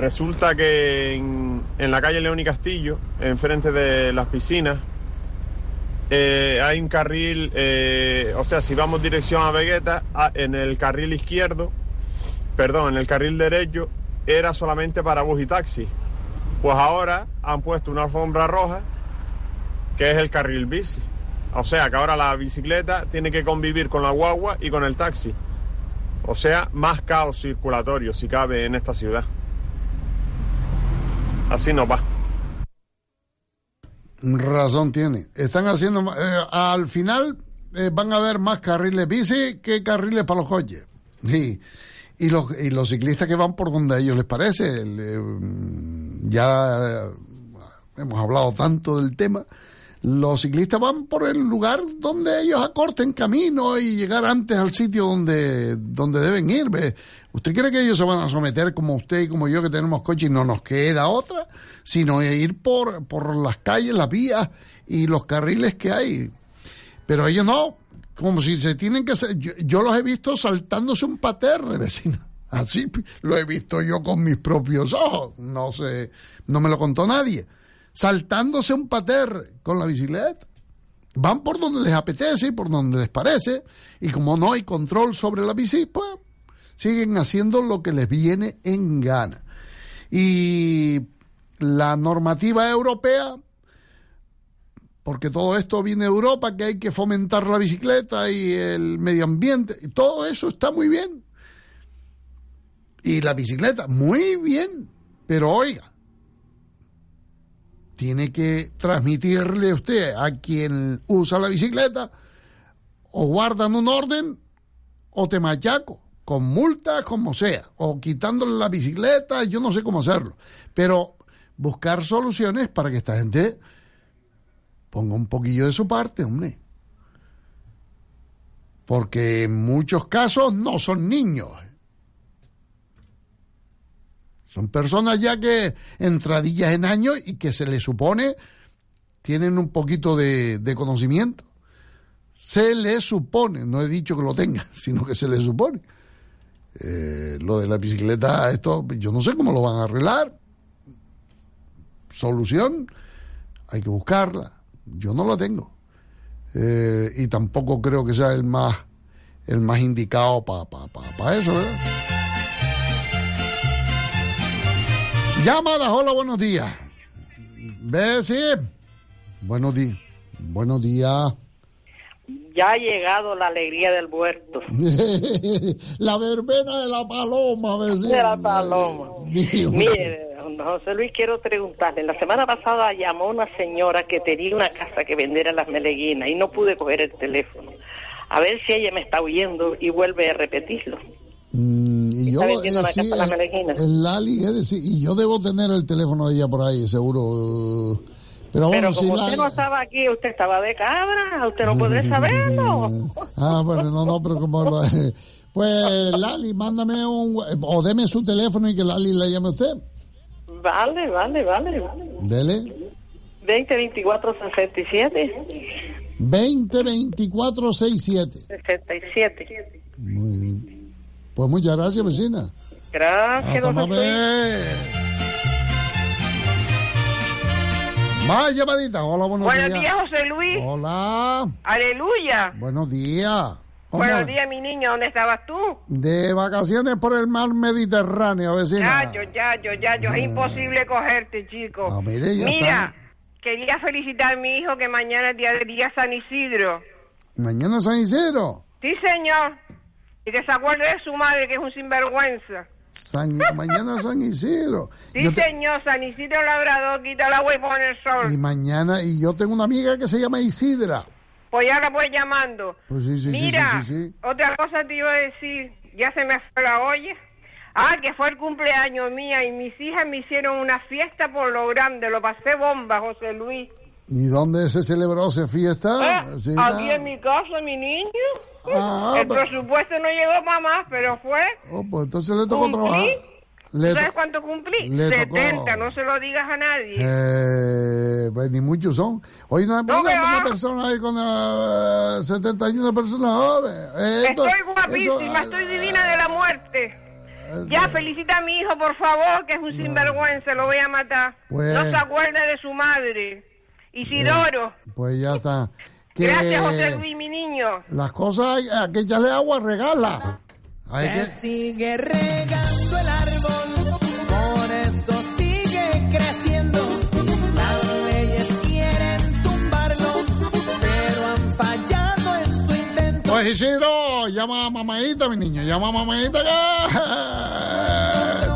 Resulta que en, la calle León y Castillo, enfrente de las piscinas, eh, hay un carril, eh, o sea, si vamos dirección a Vegueta, a- en el carril izquierdo, perdón, en el carril derecho, era solamente para bus y taxi. Pues ahora han puesto una alfombra roja, que es el carril bici. O sea, que ahora la bicicleta tiene que convivir con la guagua y con el taxi. O sea, más caos circulatorio, si cabe, en esta ciudad. Así nos va. Razón tiene. Están haciendo. eh, al final eh, van a haber más carriles bici que carriles para los coches. Y, y, los, y los ciclistas que van por donde a ellos les parece. Eh, mm, ya hemos hablado tanto del tema. Los ciclistas van por el lugar donde ellos acorten camino y llegar antes al sitio donde, donde deben ir. ¿Usted cree que ellos se van a someter como usted y como yo que tenemos coche y no nos queda otra? Sino ir por, por las calles, las vías y los carriles que hay. Pero ellos no, como si se tienen que... hacer- Yo, los he visto saltándose un paterre, vecina. Así lo he visto yo con mis propios ojos. No sé, no me lo contó nadie. Saltándose un paterre con la bicicleta. Van por donde les apetece y por donde les parece. Y como no hay control sobre la bici, pues siguen haciendo lo que les viene en gana. Y la normativa europea porque todo esto viene de Europa, que hay que fomentar la bicicleta y el medio ambiente, y todo eso está muy bien. Y la bicicleta, muy bien, pero oiga, tiene que transmitirle usted a quien usa la bicicleta, o guardan un orden, o te machaco, con multas, como sea, o quitándole la bicicleta, yo no sé cómo hacerlo, pero buscar soluciones para que esta gente ponga un poquillo de su parte, hombre. Porque en muchos casos no son niños. Son personas ya que entradillas en años y que se les supone tienen un poquito de, de conocimiento. Se les supone, no he dicho que lo tengan, sino que se les supone. Eh, lo de la bicicleta, esto, yo no sé cómo lo van a arreglar. Solución, hay que buscarla. Yo no la tengo. Eh, y tampoco creo que sea el más el más indicado para pa, pa, eso, ¿verdad? Llamadas, hola, buenos días. Sí. Buenos días. Buenos días. Ya ha llegado la alegría del huerto. la verbena de la paloma, vecino. De la paloma. Dios. Mire, don José Luis, quiero preguntarle. La semana pasada llamó una señora que tenía una casa que vender en las Meleguinas y no pude coger el teléfono. A ver si ella me está oyendo y vuelve a repetirlo. Mm, y yo, Está vendiendo eh, la sí, casa eh, el Lali, es decir, y yo debo tener el teléfono de ella por ahí, seguro. eh, Pero bueno, Pero si como Lali- usted no estaba aquí, usted estaba de cabra, usted no podrá saberlo. Ah, bueno, no, no, pero como lo... Pues Lali, mándame un... O deme su teléfono y que Lali le llame a usted. Vale, vale, vale. Dele. 20, 24, 67. 20 24 67. 67. Muy bien. Pues muchas gracias, vecina. Gracias, Hasta don más llamadita. Hola, buenos, Buenos días, José Luis. Hola. Aleluya. Buenos días. Buenos días, mi niño. ¿Dónde estabas tú? De vacaciones por el mar Mediterráneo, vecina. Ya, yo, ya, yo, ya, yo. Es imposible cogerte, chico. Ah, mire, ya Mira, quería felicitar a mi hijo que mañana es día de día San Isidro. Mañana San Isidro. Sí, señor. Y que se acuerde de su madre, que es un sinvergüenza. San- mañana San Isidro. Sí, te- señor. San Isidro Labrador, quita agua y pone el sol. Y mañana, y yo tengo una amiga que se llama Isidra. Pues ya la voy llamando. Pues sí, sí, Mira, sí, otra cosa te iba a decir. ya se me fue la olla. Ah, que fue el cumpleaños mía y mis hijas me hicieron una fiesta por lo grande, lo pasé bomba, José Luis. ¿Y dónde se celebró esa fiesta? Eh, aquí en mi casa, mi niño. Ah, el pero- presupuesto no llegó para más, pero fue. Oh, pues entonces le tocó Cumplí. trabajar. Le ¿Sabes to- cuánto cumplí? le tocó. 70, no se lo digas a nadie. Eh, pues ni muchos son. Hoy no hay No, va. una persona ahí con eh, 71 personas jóvenes. Eh, esto- Estoy guapísima, eso- estoy divina de la muerte. Ya, felicita a mi hijo, por favor, que es un sinvergüenza, lo voy a matar. Pues- No se acuerda de su madre. Isidoro. Pues ya está. Que Gracias, José Luis, mi niño. Las cosas hay, hay que echarle agua, regala. Hay Se que, sigue regando el árbol, por eso sigue creciendo. Las leyes quieren tumbarlo, pero han fallado en su intento. Pues Isidro, llama a mamadita, mi niño, llama a mamadita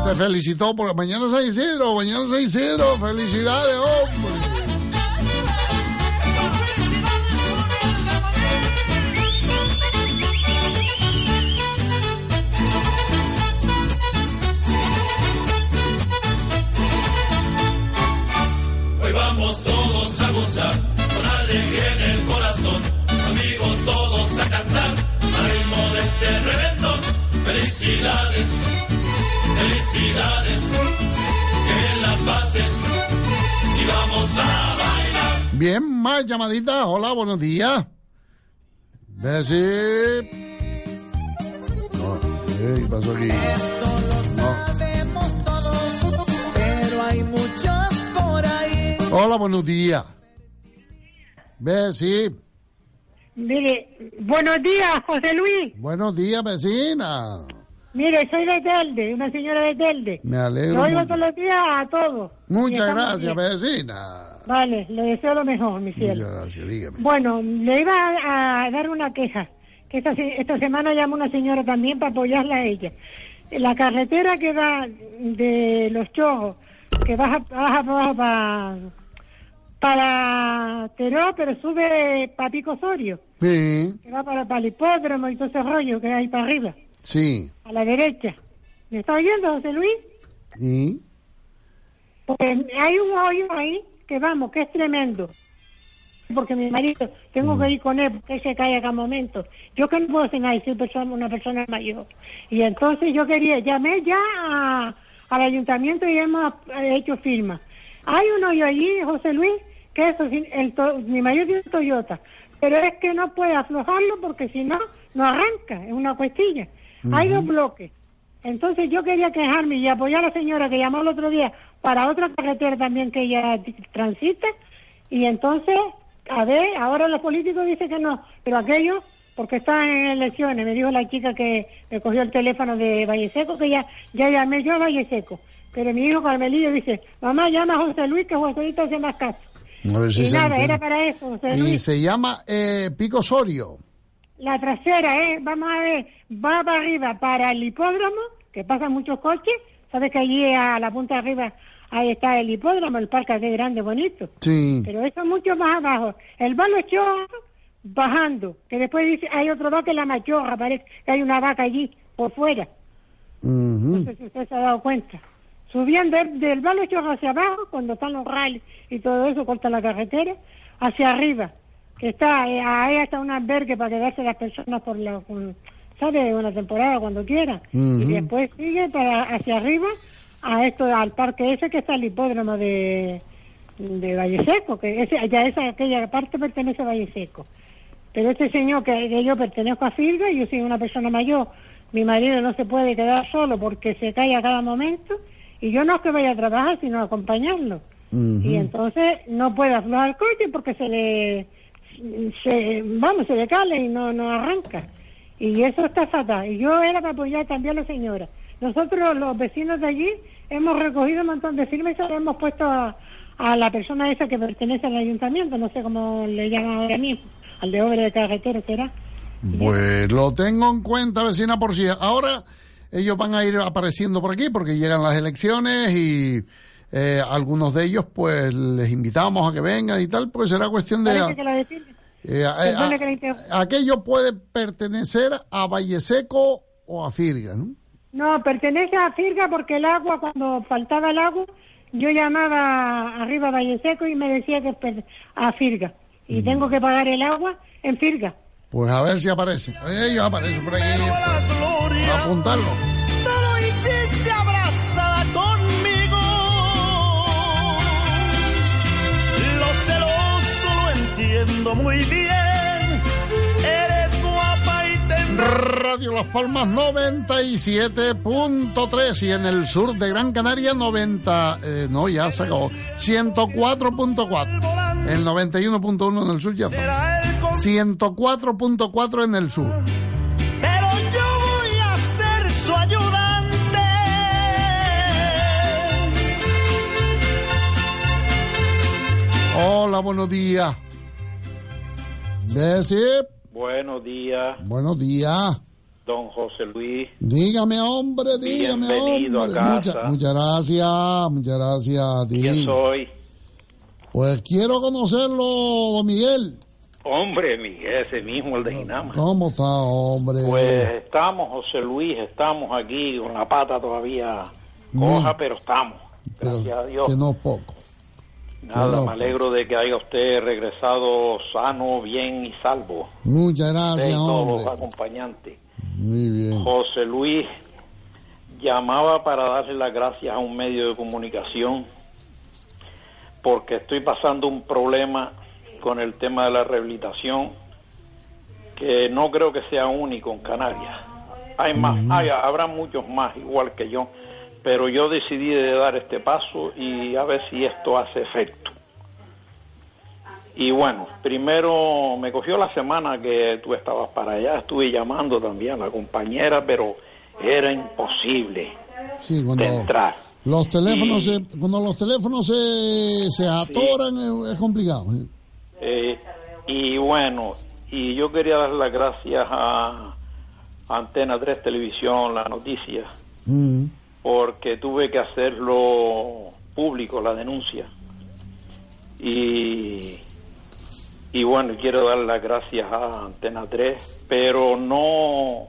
que te felicitó porque mañana es San Isidro, mañana es San Isidro, felicidades, hombre. Vamos todos a gozar, con alegría en el corazón, amigos todos a cantar, al ritmo de este reventón. Felicidades, felicidades, que bien la pases y vamos a bailar. Bien, más llamadita, hola, buenos días. Decir... No, ¿qué pasó aquí? Sabemos todos, pero hay muchos por ahí. Hola, buenos días. Ve, sí. Mire, buenos días, José Luis. Buenos días, vecina. Mire, soy de Telde, una señora de Telde. Me Lo alegro oigo mucho. todos los días a todos. Muchas gracias, vecina. Vale, le deseo lo mejor, mi cielo. Muchas gracias, dígame. Bueno, le iba a, a dar una queja, que esta, esta semana llamó una señora también para apoyarla a ella. La carretera que va de Los Chojos, que baja, baja abajo para, para Teró, pero sube para Pico Osorio, Sí, que va para, para el hipódromo y todo ese rollo que hay para arriba, sí. a la derecha. ¿Me está oyendo, José Luis? ¿Y? Pues hay un hoyo ahí que vamos, que es tremendo. Porque mi marido, tengo que ir con él, porque se cae a cada momento. Yo que no puedo hacer nada, soy persona, una persona mayor. Y entonces yo quería, llamé ya a- al ayuntamiento y hemos eh, hecho firma. Hay un hoyo allí, José Luis, que eso, el, mi marido tiene Toyota, pero es que no puede aflojarlo porque si no, no arranca, es una cuestilla. Hay dos bloques. Entonces yo quería quejarme y apoyar a la señora que llamó el otro día para otra carretera también que ella transita. Y entonces, a ver, ahora los políticos dicen que no, pero aquello, porque están en elecciones, me dijo la chica que me cogió el teléfono de Valle Seco, que ya, ya llamé yo a Valle Seco. Pero mi hijo Carmelillo dice, mamá llama a José Luis, que José Luis te hace más caso. A ver si y se nada, entiende. era para eso, José Y se llama eh, Pico Osorio. La trasera, ¿eh? Vamos a ver, va para arriba, para el hipódromo, que pasan muchos coches. Sabes que allí a la punta de arriba, ahí está el hipódromo, el parque así grande, bonito. Sí. Pero eso es mucho más abajo. El Balo Chorro bajando, que después dice, hay otro que es la machorra, parece que hay una vaca allí, por fuera. Ujú. No sé si usted se ha dado cuenta. Subiendo del, del Balo Chorro hacia abajo, cuando están los rallies y todo eso, corta la carretera, hacia arriba, que está, eh, ahí está un albergue para quedarse las personas por la, con- ¿sabe? Una temporada, cuando quieran. Ujú. Y después sigue para hacia arriba, a esto, al parque ese que está el hipódromo de, de Valle Seco, que ese, ya esa, aquella parte pertenece a Valle Seco. Pero este señor que, que yo pertenezco a Filga, yo soy una persona mayor, mi marido no se puede quedar solo porque se cae a cada momento, y yo no es que vaya a trabajar, sino a acompañarlo. Y entonces no puede aflojar el coche porque se le, se, vamos, se le cale y no, no arranca. Y eso está fatal. Y yo era para apoyar también a la señora. Nosotros, los vecinos de allí, hemos recogido un montón de firmas y se lo hemos puesto a, a la persona esa que pertenece al ayuntamiento, no sé cómo le llaman ahora mismo, al de obra de carretera será. Pues lo tengo en cuenta, vecina, por si ahora ellos van a ir apareciendo por aquí porque llegan las elecciones y eh, algunos de ellos pues les invitamos a que vengan y tal, pues será cuestión de... Defiende. eh, eh, a- la interrumpa. aquello puede pertenecer a Valleseco o a Firga, ¿no? No, pertenece a Firga porque el agua, cuando faltaba el agua, yo llamaba arriba a Valle Seco y me decía que per- a Firga. Y tengo que pagar el agua en Firga. Pues a ver si aparece. Ellos aparecen por pues, a apuntarlo. Todo hiciste abrazada conmigo. Lo celoso lo entiendo muy bien. Eres guapa y te Radio Las Palmas 97.3 y en el sur de Gran Canaria 90, eh, no, ya se acabó, 104.4. El 91.1 en el sur ya está. 104.4 en el sur. Pero yo voy a ser su ayudante. Hola, buenos días. Bessie, Buenos días, buenos días. don José Luis. Dígame, hombre, dígame, Bienvenido a hombre. casa. Mucha- muchas gracias, muchas gracias a ti. ¿Quién soy? Pues quiero conocerlo, don Miguel. Hombre, Miguel, ese mismo, el de Ginama. ¿Cómo está, hombre? Pues estamos, José Luis, estamos aquí con la pata todavía coja, pero estamos. Pero Gracias a Dios. Que no poco. Nada, me alegro de que haya usted regresado sano, bien y salvo. Muchas Usted y gracias, todos los acompañantes. Muy bien. José Luis llamaba para darle las gracias a un medio de comunicación porque estoy pasando un problema con el tema de la rehabilitación que no creo que sea único en Canarias. Hay más, hay- habrá muchos más igual que yo, pero yo decidí de dar este paso y a ver si esto hace efecto. Y bueno, primero me cogió la semana que tú estabas para allá, estuve llamando también a la compañera, pero era imposible Sí, de entrar. los teléfonos se, cuando los teléfonos se, se atoran es, es complicado. ¿Eh? Y bueno, y yo quería dar las gracias a Antena 3 Televisión, la noticia, Mm. porque tuve que hacerlo público, la denuncia. Y, y bueno, quiero dar las gracias a Antena 3, pero no,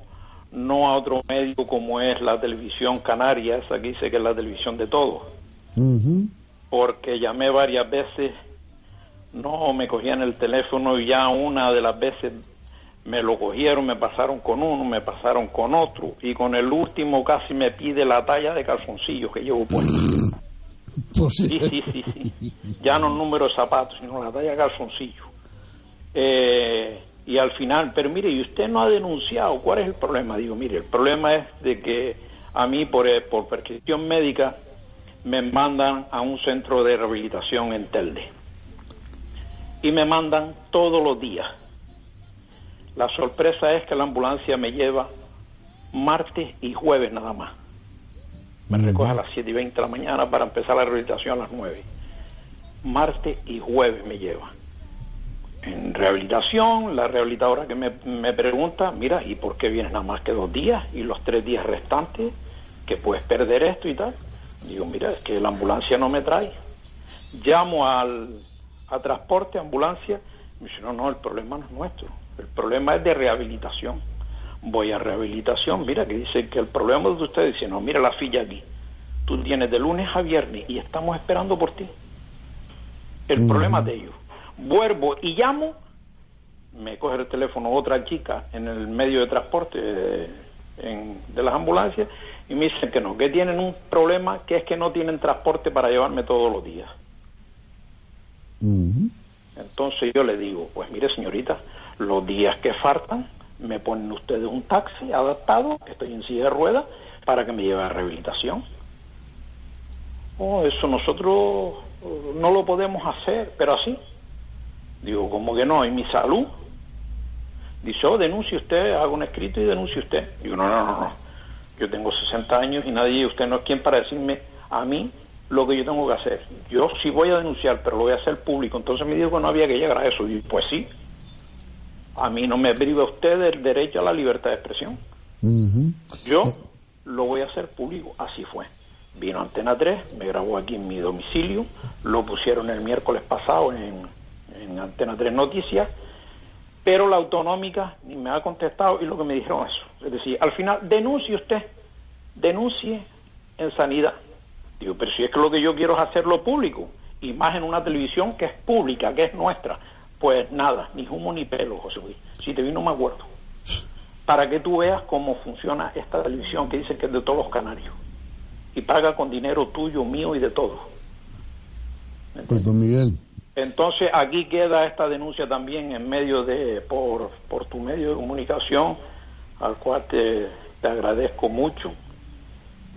no a otro medio como es la televisión canaria, esa que dice que es la televisión de todos, Ujú. porque llamé varias veces, no me cogían el teléfono y ya una de las veces me lo cogieron, me pasaron con uno, me pasaron con otro, y con el último casi me pide la talla de calzoncillos que llevo puesto. Pues Sí, sí, sí, sí. Ya no el número de zapatos, sino la talla de calzoncillo. Eh, y al final, pero mire, y usted no ha denunciado, ¿cuál es el problema? Digo, mire, el problema es de que a mí por, eh, por prescripción médica me mandan a un centro de rehabilitación en Telde. Y me mandan todos los días. La sorpresa es que la ambulancia me lleva martes y jueves nada más. Me recoge a las 7 y 20 de la mañana para empezar la rehabilitación a las 9. Martes y jueves me lleva. En rehabilitación, la rehabilitadora que me, me pregunta, mira, ¿y por qué vienes nada más que dos días? Y los tres días restantes, que puedes perder esto y tal. Digo, mira, es que la ambulancia no me trae. Llamo al, a transporte, ambulancia, me dice, no, no, el problema no es nuestro. El problema es de rehabilitación voy a rehabilitación, mira que dice que el problema de ustedes dice, no, mira la filla aquí, tú tienes de lunes a viernes y estamos esperando por ti. El problema de ellos. Vuelvo y llamo, me coge el teléfono otra chica en el medio de transporte eh, en- de las ambulancias y me dicen que no, que tienen un problema que es que no tienen transporte para llevarme todos los días. Entonces yo le digo, pues mire señorita, los días que faltan, me ponen ustedes un taxi adaptado, estoy en silla de ruedas, para que me lleve a rehabilitación. Oh, eso nosotros eh, no lo podemos hacer, pero así. Digo, como que no? ¿Y mi salud? Dice, oh, denuncie usted, haga un escrito y denuncie usted. Digo, no, no, no, no. Yo tengo 60 años y nadie, usted no es quien para decirme a mí lo que yo tengo que hacer. Yo sí voy a denunciar, pero lo voy a hacer público. Entonces me dijo que no había que llegar a eso. Y pues sí. A mí no me priva usted del derecho a la libertad de expresión. Yo lo voy a hacer público. Así fue. Vino Antena 3, me grabó aquí en mi domicilio, lo pusieron el miércoles pasado en, en Antena 3 Noticias Pero la autonómica ni me ha contestado y lo que me dijeron eso. Es decir, al final, denuncie usted, denuncie en sanidad. Digo, pero si es que lo que yo quiero es hacerlo público, y más en una televisión que es pública, que es nuestra, pues nada, ni humo ni pelo, José Luis. Si te vi no me acuerdo. Para que tú veas cómo funciona esta televisión que dice que es de todos los canarios. Y paga con dinero tuyo, mío y de todos. Pues don Miguel. Entonces aquí queda esta denuncia también en medio de, por, por tu medio de comunicación, al cual te, te agradezco mucho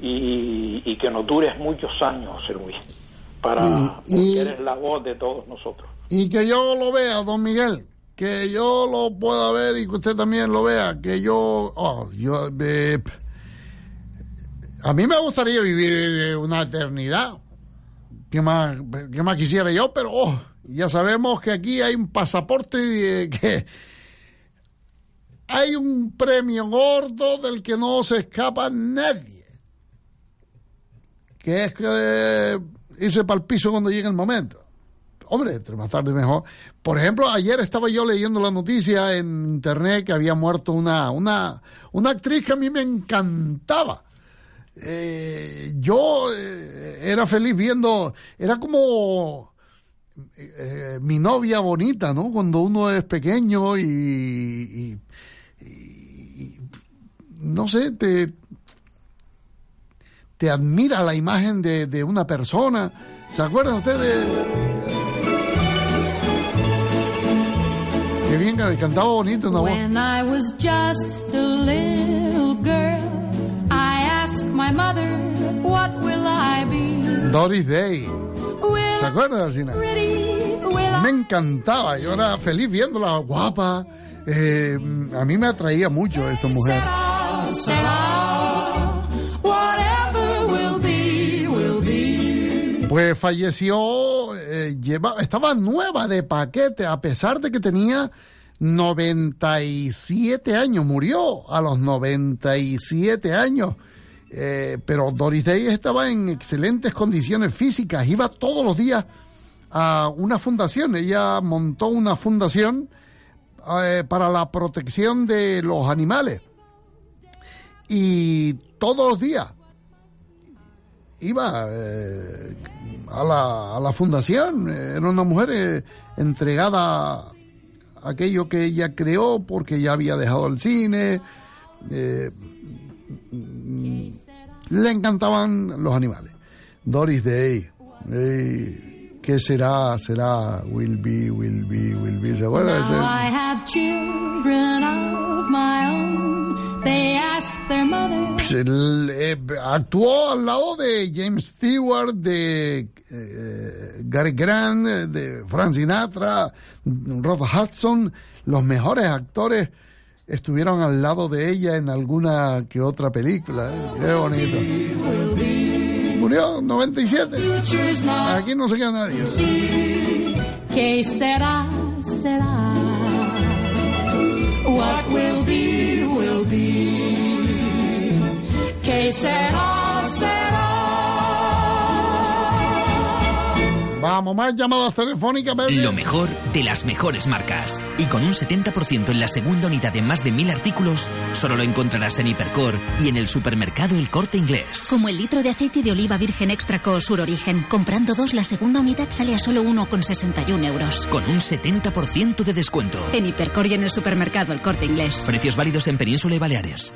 y, y que nos dures muchos años, José Luis, para, Y- porque y- eres la voz de todos nosotros. Y que yo lo vea, don Miguel, que yo lo pueda ver y que usted también lo vea, que yo, oh, yo, eh, a mí me gustaría vivir eh, una eternidad, ¿qué más, qué más quisiera yo? Pero oh, ya sabemos que aquí hay un pasaporte de que hay un premio gordo del que no se escapa nadie, es que eh, irse para el piso cuando llegue el momento hombre, entre más tarde mejor. Por ejemplo, ayer estaba yo leyendo la noticia en internet que había muerto una, una, una actriz que a mí me encantaba. Eh, yo eh, era feliz viendo, era como mi novia bonita, ¿no? Cuando uno es pequeño y- y- no sé, te, te admira la imagen de, de una persona. ¿Se acuerdan ustedes? Qué bien cantaba bonito una voz. When I was just a little girl, I asked my mother, What will I be? Doris Day. ¿Se acuerdan, will Me encantaba, yo era feliz viéndola guapa. Eh, a mí me atraía mucho esta mujer. Pues falleció, eh, estaba nueva de paquete, a pesar de que tenía 97 años, murió a los 97 años. Eh, pero Doris Day estaba en excelentes condiciones físicas, iba todos los días a una fundación, ella montó una fundación eh, para la protección de los animales. Y todos los días iba eh, a, la, a la fundación. Era una mujer eh, entregada a aquello que ella creó porque ya había dejado el cine. eh, mm, le encantaban los animales. Doris Day. ¿Qué será? Será Will Be, Will Be, Will Be. ¿Se acuerda de ese? Now I have children of my own. They ask their mother, Pues, él, eh, actuó al lado de James Stewart, de eh, Gary Grant, de Frank Sinatra, Rod Hudson. Los mejores actores estuvieron al lado de ella en alguna que otra película. eh. Qué bonito. Murió 97. Aquí no se queda nadie. ¿Qué será, será? What will be, will be. ¿Qué será, será? Vamos, más llamadas telefónicas, baby. Lo mejor de las mejores marcas. Y con un 70% en la segunda unidad de más de mil artículos, solo lo encontrarás en Hipercor y en el supermercado El Corte Inglés. Como el litro de aceite de oliva virgen extra sur origen. Comprando dos, la segunda unidad sale a solo 1,61 euros. Con un 70% de descuento. En Hipercor y en el supermercado El Corte Inglés. Precios válidos en Península y Baleares.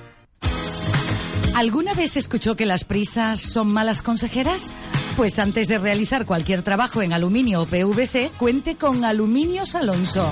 ¿Alguna vez escuchó que las prisas son malas consejeras? Pues antes de realizar cualquier trabajo en aluminio o PVC, cuente con Aluminios Alonso.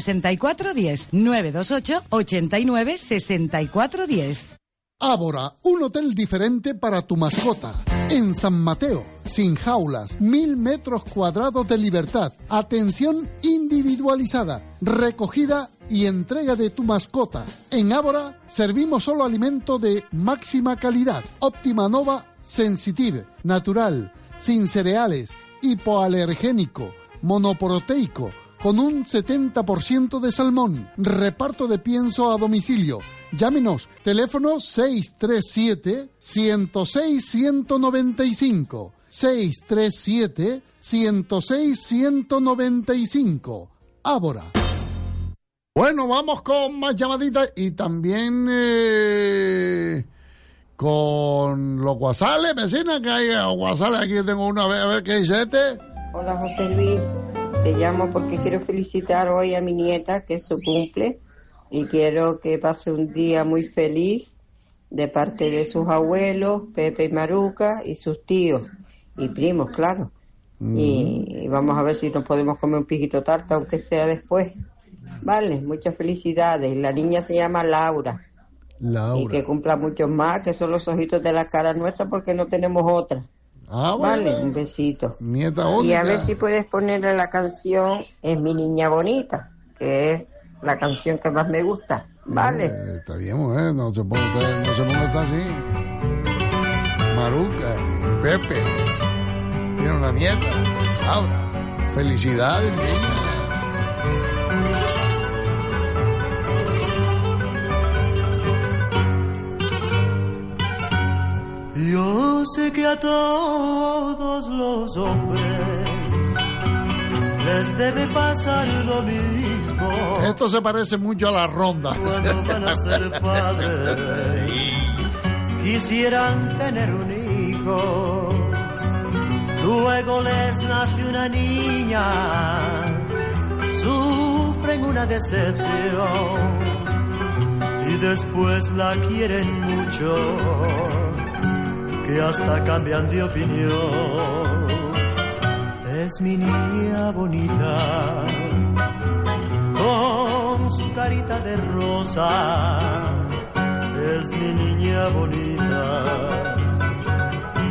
64 10. 928 89 64 10. Ábora, un hotel diferente para tu mascota. En San Mateo, sin jaulas, mil metros cuadrados de libertad, atención individualizada, recogida y entrega de tu mascota. En Ávora servimos solo alimento de máxima calidad. Óptima Nova Sensitive, natural, sin cereales, hipoalergénico, monoproteico, con un 70% de salmón. Reparto de pienso a domicilio. Llámenos, teléfono 637 106 195. 637 106 195. Ábora. Bueno, vamos con más llamaditas y también eh, con los guasales, vecina, que hay guasales. Aquí tengo una a ver qué dice este. Hola José Luis, te llamo porque quiero felicitar hoy a mi nieta que es su cumple y quiero que pase un día muy feliz de parte de sus abuelos, Pepe y Maruca y sus tíos y primos, claro. Y, y vamos a ver si nos podemos comer un pijito tarta, aunque sea después. Vale, muchas felicidades. La niña se llama Laura. Laura. Y que cumpla muchos más, que son los ojitos de la cara nuestra porque no tenemos otra. Ah, Vale, un besito. Nieta Y a ver si puedes ponerle la canción Es mi niña bonita, que es la canción que más me gusta. Vale. Eh, está bien, mujer, no se ponga no se ponga así. Maruca y Pepe. Tiene una nieta. Laura. Felicidades, niña. Yo sé que a todos los hombres les debe pasar lo mismo. Esto se parece mucho a la ronda. Cuando van a ser padres, quisieran tener un hijo. Luego les nace una niña, sufren una decepción y después la quieren mucho, que hasta cambian de opinión. Es mi niña bonita, con su carita de rosa, es mi niña bonita,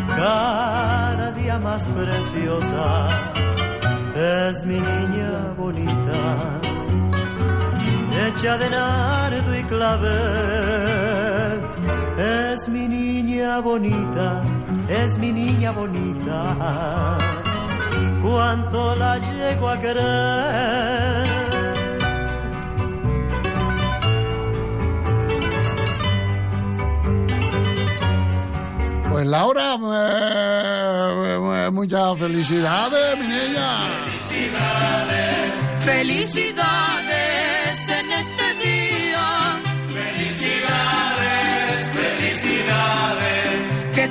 cada día más preciosa, es mi niña bonita, hecha de nardo y clavel, es mi niña bonita, es mi niña bonita, cuánto la llego a querer. Pues Laura, eh, eh, muchas felicidades, mi niña. Felicidades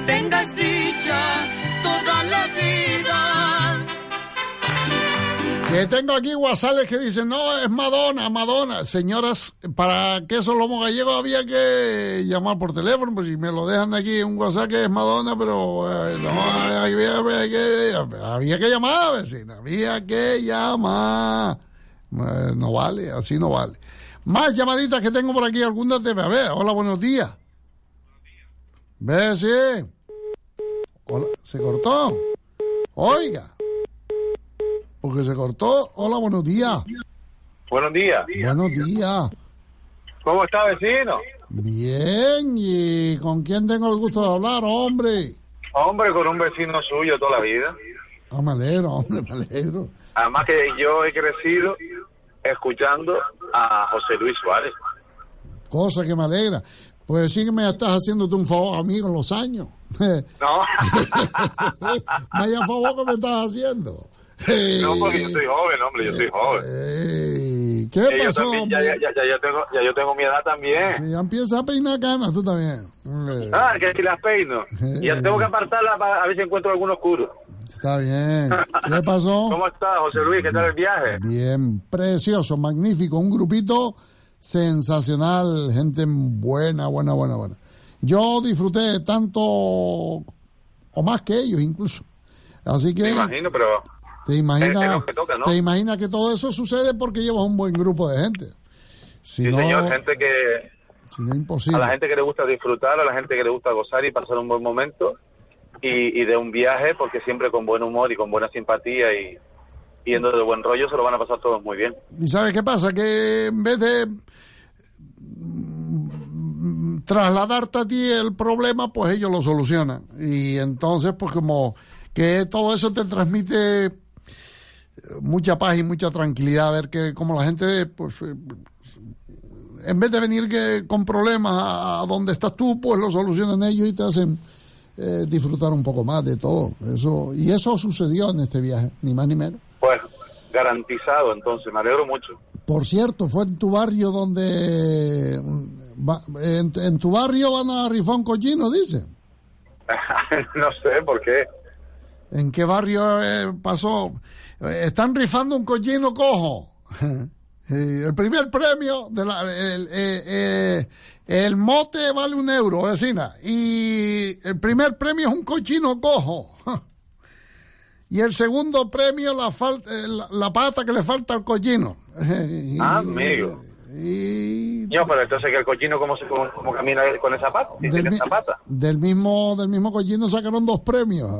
tengas dicha toda la vida. Que tengo aquí guasales que dicen, no, es Madonna, Madonna. Señoras, para queso lomo gallego había que llamar por teléfono, pues si me lo dejan de aquí un WhatsApp que es Madonna, pero eh, había, que, llamar, vecina, había que llamar. Eh, no vale, así no vale. Más llamaditas que tengo por aquí, algunas de... A ver, hola, buenos días. Sí. Hola, ¿se cortó? Oiga. Porque se cortó. Hola, buenos días. Buenos días. Buenos días. ¿Cómo está, vecino? Bien, ¿y con quién tengo el gusto de hablar, hombre? Hombre, con un vecino suyo toda la vida. Ah, me alegro, hombre, me alegro. Además que yo he crecido escuchando a José Luis Suárez. Cosa que me alegra. Pues sí que me estás haciéndote un favor a mí con los años. No, Vaya favor que me estás haciendo. no porque yo soy joven, hombre, yo soy joven. ¿Qué yo pasó, también, ya, ya, ya, ya yo tengo, ya yo tengo mi edad también. Si ya empiezas a peinar canas, tú también. Ah, que si las peino. Y ya tengo que apartarlas para a ver si encuentro alguno oscuro. Está bien. ¿Qué pasó? ¿Cómo está, José Luis? ¿Qué tal el viaje? Bien, precioso, magnífico, un grupito sensacional, gente buena, buena, buena, buena. Yo disfruté tanto o más que ellos incluso. Así que Me imagino, pero te imaginas, que toca, ¿no? te imaginas que todo eso sucede porque llevas un buen grupo de gente. Si sí, no, señor, gente que si no a imposible. la gente que le gusta disfrutar, a la gente que le gusta gozar y pasar un buen momento y, y de un viaje porque siempre con buen humor y con buena simpatía y, yendo de buen rollo, se lo van a pasar todos muy bien. ¿Y sabes qué pasa? Que en vez de trasladarte a ti el problema, pues ellos lo solucionan. Y entonces, pues como que todo eso te transmite eh, mucha paz y mucha tranquilidad, ver que como la gente, pues, eh, en vez de venir que, con problemas a, a donde estás tú, pues lo solucionan ellos y te hacen eh, disfrutar un poco más de todo. Eso Y eso sucedió en este viaje, ni más ni menos. Pues garantizado, entonces, me alegro mucho. Por cierto, fue en tu barrio donde... mm, en, en tu barrio van a rifar un cochino, dice. no sé por qué. ¿En qué barrio eh, pasó? Eh, están rifando un cochino cojo. El primer premio, de la, el, eh, eh, el mote vale un euro, vecina. Y el primer premio es un cochino cojo. Y el segundo premio, la, fal- eh, la, la pata que le falta al cochino. Y- Ah, amigo. No, pero entonces que el cochino, ¿cómo, se, cómo, cómo camina con esa pata? Del, tiene mi- esa pata. del mismo del mismo cochino sacaron dos premios.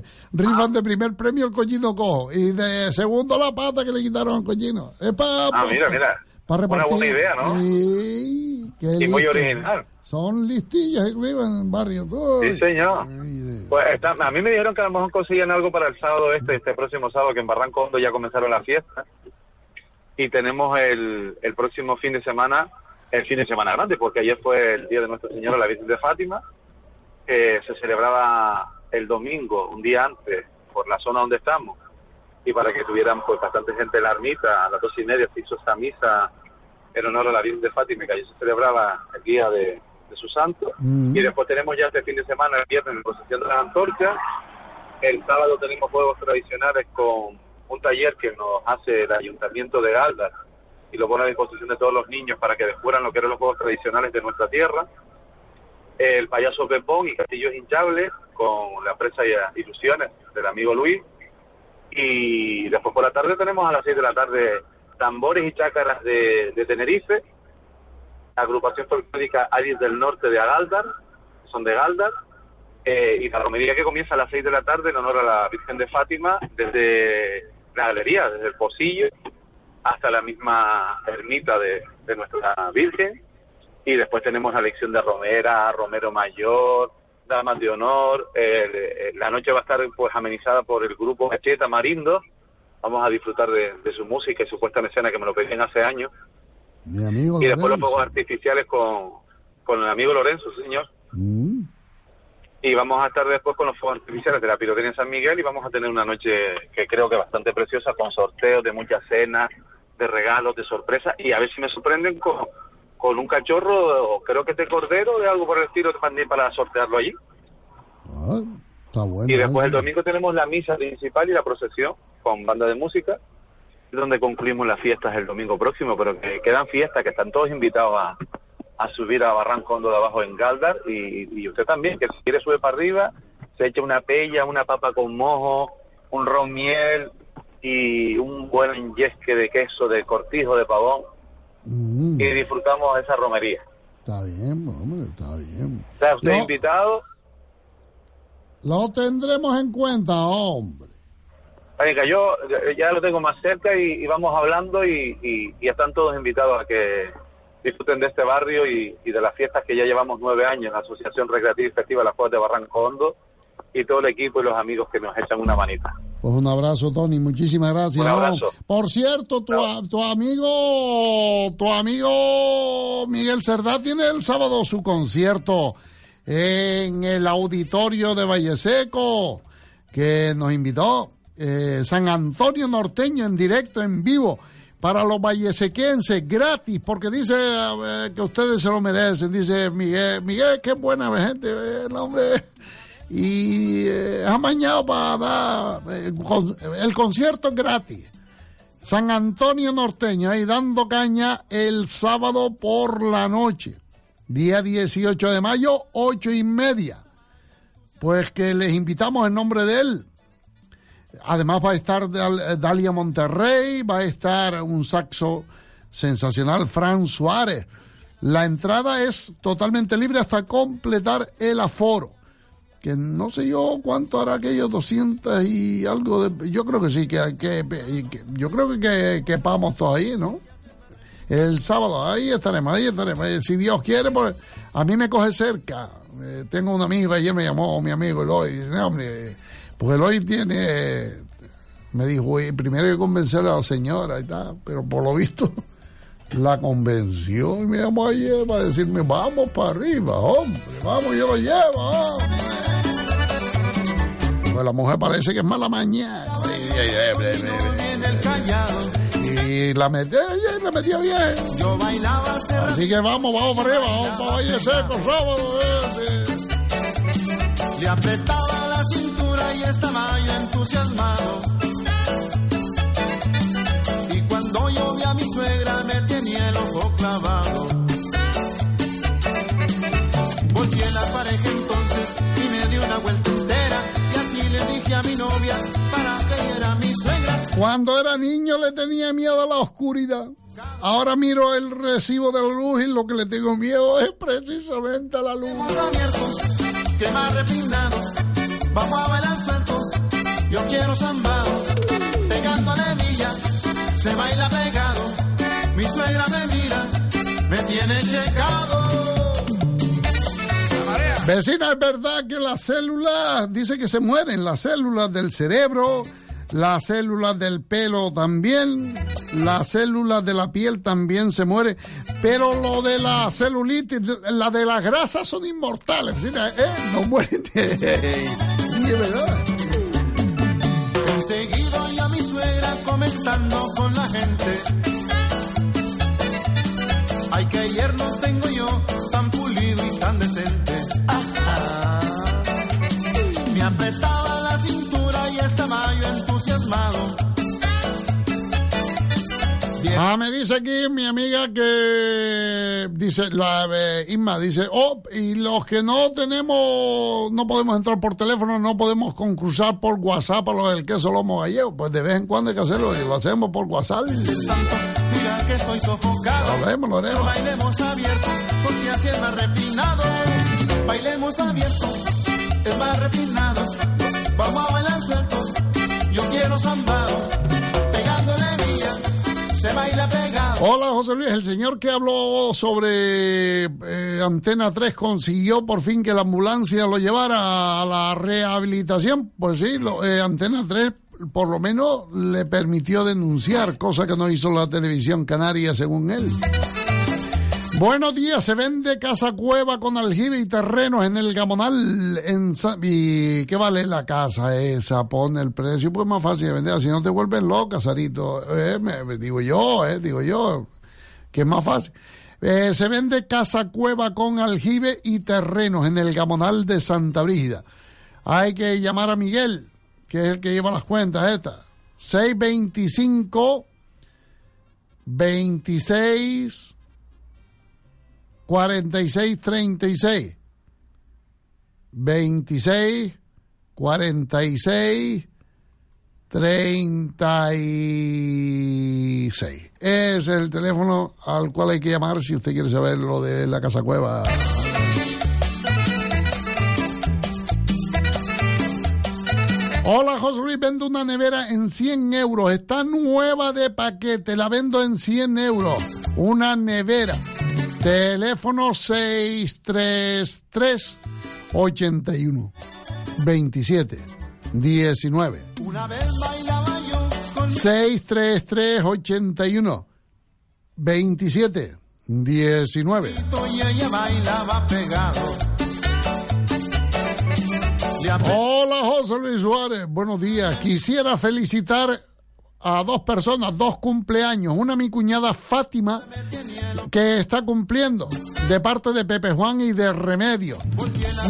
Rifan de primer premio el cochino cojo y de segundo la pata que le quitaron al cochino. Es pa- Ah, pa- mira, mira. Pa Una repartir. buena idea, ¿no? Sí, qué Y muy original. Son listillas que viven en el barrio. todo. Sí, señor. Pues está- a mí me dijeron que a lo mejor conseguían algo para el sábado este, este próximo sábado, que en Barranco Hondo ya comenzaron las fiestas. Y tenemos el, el próximo fin de semana, el fin de semana grande, porque ayer fue el día de Nuestra Señora, la Virgen de Fátima, que se celebraba el domingo, un día antes, por la zona donde estamos. Y para que tuvieran pues bastante gente en la ermita, a las dos y media se hizo esta misa en honor a la Virgen de Fátima, que ayer se celebraba el día de, de su santo. Mm. Y después tenemos ya este fin de semana, el viernes, la procesión de las antorchas. El sábado tenemos juegos tradicionales con un taller que nos hace el Ayuntamiento de Galdas y lo pone a disposición de todos los niños para que descubran lo que eran los juegos tradicionales de nuestra tierra. El payaso Pepón y Castillos Hinchables con la empresa y- Ilusiones del amigo Luis. Y después por la tarde tenemos a las 6 de la tarde tambores y chácaras de, Tenerife, agrupación folclórica Aris del Norte de Agaldar, son de Galdar, eh, y la romería que comienza a las 6 de la tarde en honor a la Virgen de Fátima desde la galería, desde el pocillo hasta la misma ermita de, nuestra Virgen. Y después tenemos la lección de Romera, Romero Mayor, Damas de Honor. eh, la noche va a estar pues amenizada por el grupo Macheta Marindo. Vamos a disfrutar de, de su música y su puesta en escena que me lo pedían hace años. Mi amigo Y después los fuegos artificiales con, con el amigo Lorenzo, señor. Mm. Y vamos a estar después con los fuegos artificiales de la pirotecnia San Miguel y vamos a tener una noche que creo que bastante preciosa con sorteos de muchas cenas, de regalos, de sorpresas y a ver si me sorprenden con, con un cachorro, o creo que de cordero, de algo por el estilo también para sortearlo allí. Ah, está bueno. y después ¿eh? el domingo tenemos la misa principal y la procesión con banda de música, donde concluimos las fiestas el domingo próximo, pero que quedan fiestas, que están todos invitados a, a subir a Barranco Hondo de abajo en Galdar, y, y usted también, que si quiere sube para arriba, se echa una pella, una papa con mojo, un ron miel y un buen yesque de queso, de cortijo, de pavón, Mm, y disfrutamos esa romería. está bien, hombre, está bien. O sea, usted No. invitado, Lo tendremos en cuenta, hombre. Venga, yo ya- lo tengo más cerca y, y vamos hablando y, y- y están todos invitados a que disfruten de este barrio y, de las fiestas que ya llevamos nueve años en la Asociación Recreativa y Festiva Las Juegos de Barranco Hondo y todo el equipo y los amigos que nos echan una manita. Pues un abrazo, Tony. Muchísimas gracias. Un abrazo. Oh, Por cierto, tu, a- tu amigo, tu amigo Miguel Cerdá tiene el sábado su concierto en el auditorio de Valleseco, que nos invitó eh, San Antonio Norteño en directo, en vivo, para los vallesequenses, gratis, porque dice que ustedes se lo merecen. Dice Miguel, Miguel, qué buena gente, el hombre y eh, ha mañado para dar eh, el concierto gratis. San Antonio Norteño, ahí dando caña el sábado por la noche, día 18 de mayo, ocho y media. Pues que les invitamos en nombre de él. Además va a estar Dal- Dalia Monterrey, va a estar un saxo sensacional, Fran Suárez. La entrada es totalmente libre hasta completar el aforo. que no sé yo cuánto hará aquellos 200 y algo de... Yo creo que sí, que, que, que- yo creo que, que, todos ahí, ¿no? El sábado, ahí estaremos, ahí estaremos. Eh, Si Dios quiere, pues a mí me coge cerca. Eh, tengo un amigo, ayer me llamó mi amigo Eloy, y dice, "No, hombre, porque Eloy tiene... Me dijo, "Oye, primero hay que convencer a la señora y tal, pero por lo visto la convenció y me llamó ayer para decirme, vamos para arriba, hombre, vamos, yo lo llevo, hombre". Pues la mujer parece que es mala mañana. Y la metió, ella la metió bien. Yo bailaba. Así que vamos, vamos para arriba, vamos para Valle Seco, sábado. eh. Le apretaba la cintura y estaba yo entusiasmado. Cuando era niño le tenía miedo a la oscuridad. Ahora miro el recibo de la luz y lo que le tengo miedo es precisamente a la luz. abiertos, que más refinado. Vamos a bailar suelto, yo quiero. Pegándole villa, se baila pegado. Mi suegra me mira, me tiene checado. Vecina, es verdad que las células, dice que se mueren, las células del cerebro, las células del pelo también, las células de la piel también se mueren, pero lo de la celulitis, la de las grasas son inmortales, ¿eh? No mueren. Sí. Enseguida mi suegra comentando con la gente. Ah, me dice aquí mi amiga que dice la eh, Isma dice, "Oh, y los que no tenemos no podemos entrar por teléfono, no podemos concursar por WhatsApp a los del queso lomo gallego, pues de vez en cuando hay que hacerlo y lo hacemos por WhatsApp." Mira que estoy sofocado. Lo haremos, lo haremos. Bailemos abiertos, porque así es más refinado. Bailemos abiertos, es más refinado. Vamos a bailar sueltos, yo quiero zambado. Hola José Luis, el señor que habló sobre eh, Antena 3 consiguió por fin que la ambulancia lo llevara a la rehabilitación. Pues sí, lo- eh, Antena 3 por lo menos le permitió denunciar, cosa que no hizo la televisión canaria según él. Buenos días, se vende casa cueva con aljibe y terrenos en el Gamonal. En Sa- ¿Y qué vale la casa esa? Pone el precio, pues más fácil de vender, si no te vuelven loca, Sarito. Eh, me- me digo yo, eh, digo yo, que es más fácil. Eh, se vende casa cueva con aljibe y terrenos en el Gamonal de Santa Brígida. Hay que llamar a Miguel, que es el que lleva las cuentas estas. 625 26 46 36 26 46 36 es el teléfono al cual hay que llamar si usted quiere saber lo de la casa cueva Hola José Luis, vendo una nevera en 100 euros. Está nueva de paquete, la vendo en 100 euros. Una nevera. Teléfono 633 81 27 19. Una vez bailaba yo con 633 81 27 19. y ella bailaba pegado. Hola José Luis Suárez, buenos días. Quisiera felicitar a dos personas, dos cumpleaños. Una mi cuñada Fátima, que está cumpliendo, de parte de Pepe Juan y de Remedio.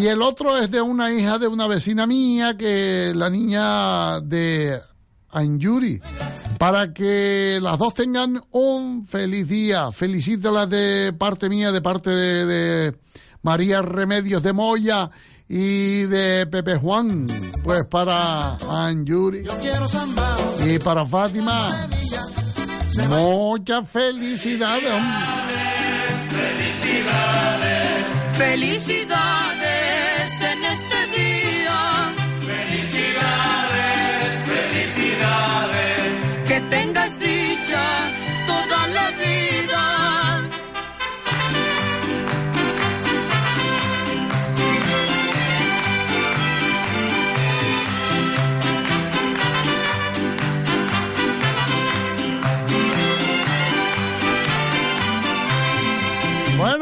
Y el otro es de una hija de una vecina mía, que la niña de Anjuri. Para que las dos tengan un feliz día. Felicítalas de parte mía, de parte de, de María Remedios de Moya y de Pepe Juan, pues para Anjuri y para Fátima. Muchas felicidades, hombre. Felicidades. En este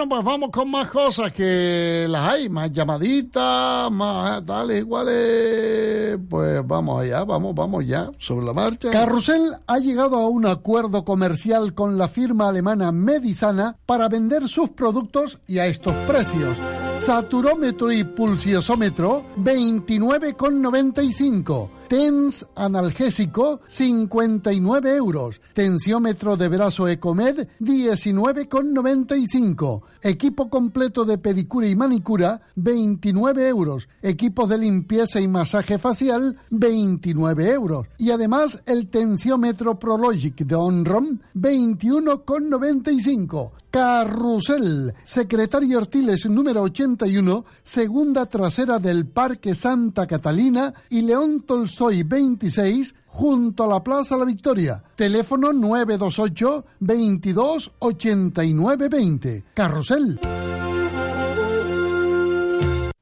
pues vamos con más cosas que las hay, más llamaditas, más tales, iguales. Pues vamos allá, vamos, vamos ya, sobre la marcha. Carrusel ha llegado a un acuerdo comercial con la firma alemana Medisana para vender sus productos y a estos precios. Saturómetro y pulsiosómetro 29,95. TENS analgésico 59 euros. Tensiómetro de brazo Ecomed 19,95. Equipo completo de pedicura y manicura 29 euros. Equipos de limpieza y masaje facial 29 euros. Y además el tensiómetro Prologic de Onrom 21,95. Carrusel, secretario Artiles número 81, segunda trasera del Parque Santa Catalina y León Tolstoy 26, junto a la Plaza La Victoria. Teléfono 928 22 89 20. Carrusel.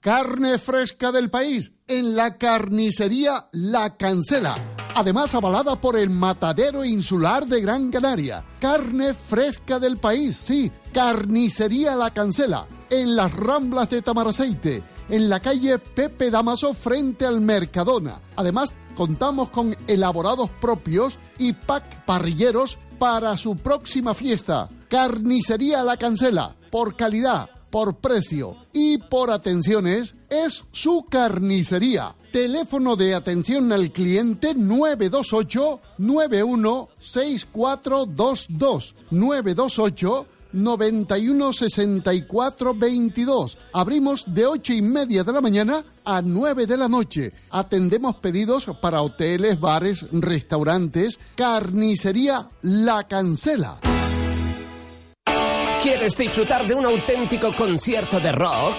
Carne fresca del país en la carnicería La Cancela. Además avalada por el Matadero Insular de Gran Canaria. Carne fresca del país, sí. Carnicería La Cancela. En las Ramblas de Tamaraceite. En la calle Pepe Damaso frente al Mercadona. Además contamos con elaborados propios y pack parrilleros para su próxima fiesta. Carnicería La Cancela. Por calidad por precio y por atenciones es su carnicería. Teléfono de atención al cliente 928 916422 928 91 64 22. Abrimos de ocho y media de la mañana a 9 de la noche. Atendemos pedidos para hoteles, bares, restaurantes. Carnicería La Cancela. ¿Quieres disfrutar de un auténtico concierto de rock?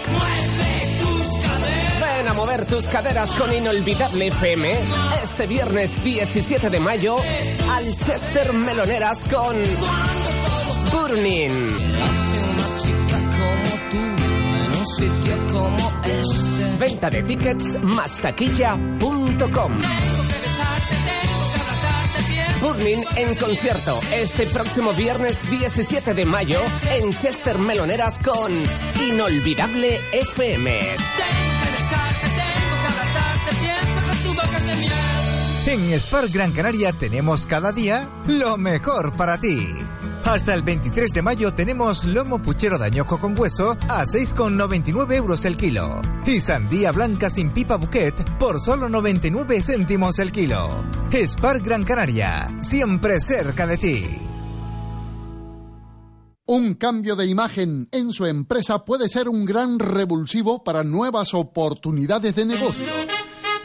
Ven a mover tus caderas con Inolvidable FM este viernes 17 de mayo al Chester Meloneras con Burning. Venta de tickets más taquilla.com. Burning en concierto este próximo viernes 17 de mayo en Chester Meloneras con Inolvidable FM. En Spark Gran Canaria tenemos cada día lo mejor para ti. Hasta el 23 de mayo tenemos lomo puchero de con hueso a 6,99 euros el kilo. Y sandía blanca sin pipa bouquet por solo 99 céntimos el kilo. Spark Gran Canaria, siempre cerca de ti. Un cambio de imagen en su empresa puede ser un gran revulsivo para nuevas oportunidades de negocio.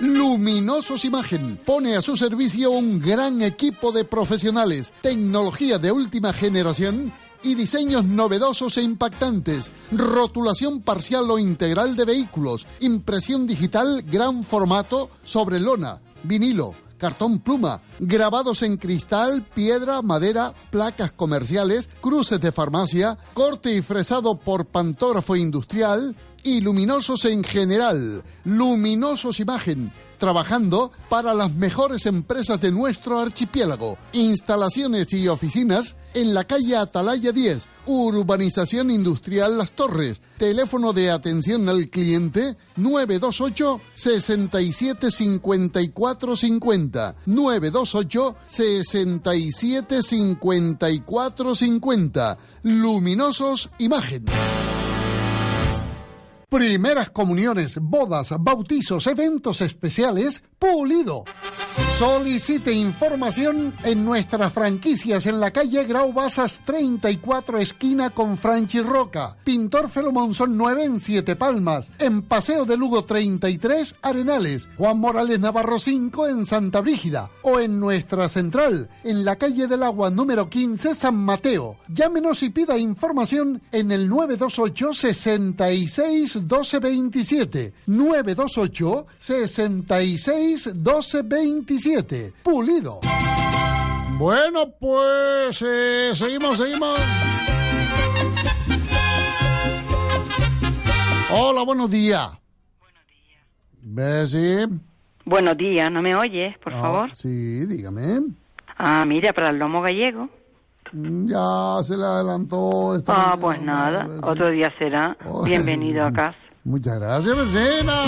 Luminosos Imagen pone a su servicio un gran equipo de profesionales, tecnología de última generación y diseños novedosos e impactantes, rotulación parcial o integral de vehículos, impresión digital gran formato sobre lona, vinilo, cartón pluma, grabados en cristal, piedra, madera, placas comerciales, cruces de farmacia, corte y fresado por pantógrafo industrial y luminosos en general. Luminosos Imagen, trabajando para las mejores empresas de nuestro archipiélago. Instalaciones y oficinas en la calle Atalaya 10, Urbanización Industrial Las Torres. Teléfono de atención al cliente 928 67 54 50. 928 67 54 50. Luminosos Imagen. Primeras comuniones, bodas, bautizos, eventos especiales, Pulido. Solicite información en nuestras franquicias en la calle Grau Basas 34 esquina con Franchi Roca, Pintor Felomonson 9 en Siete Palmas, en Paseo de Lugo 33 Arenales, Juan Morales Navarro 5 en Santa Brígida. O en nuestra central en la calle del Agua número 15 San Mateo. Llámenos y pida información en el 928 66 12 27 928 66 12 27 Pulido. Bueno, pues eh, seguimos, seguimos. Hola, buenos días. Buenos días. Buenos días, ¿no me oyes, por Ah, favor? Sí, dígame. Ah, mira, para el lomo gallego, Ya se le adelantó. esta Ah, mañana. pues nada, otro día será. Bienvenido a casa. Muchas gracias, vecina.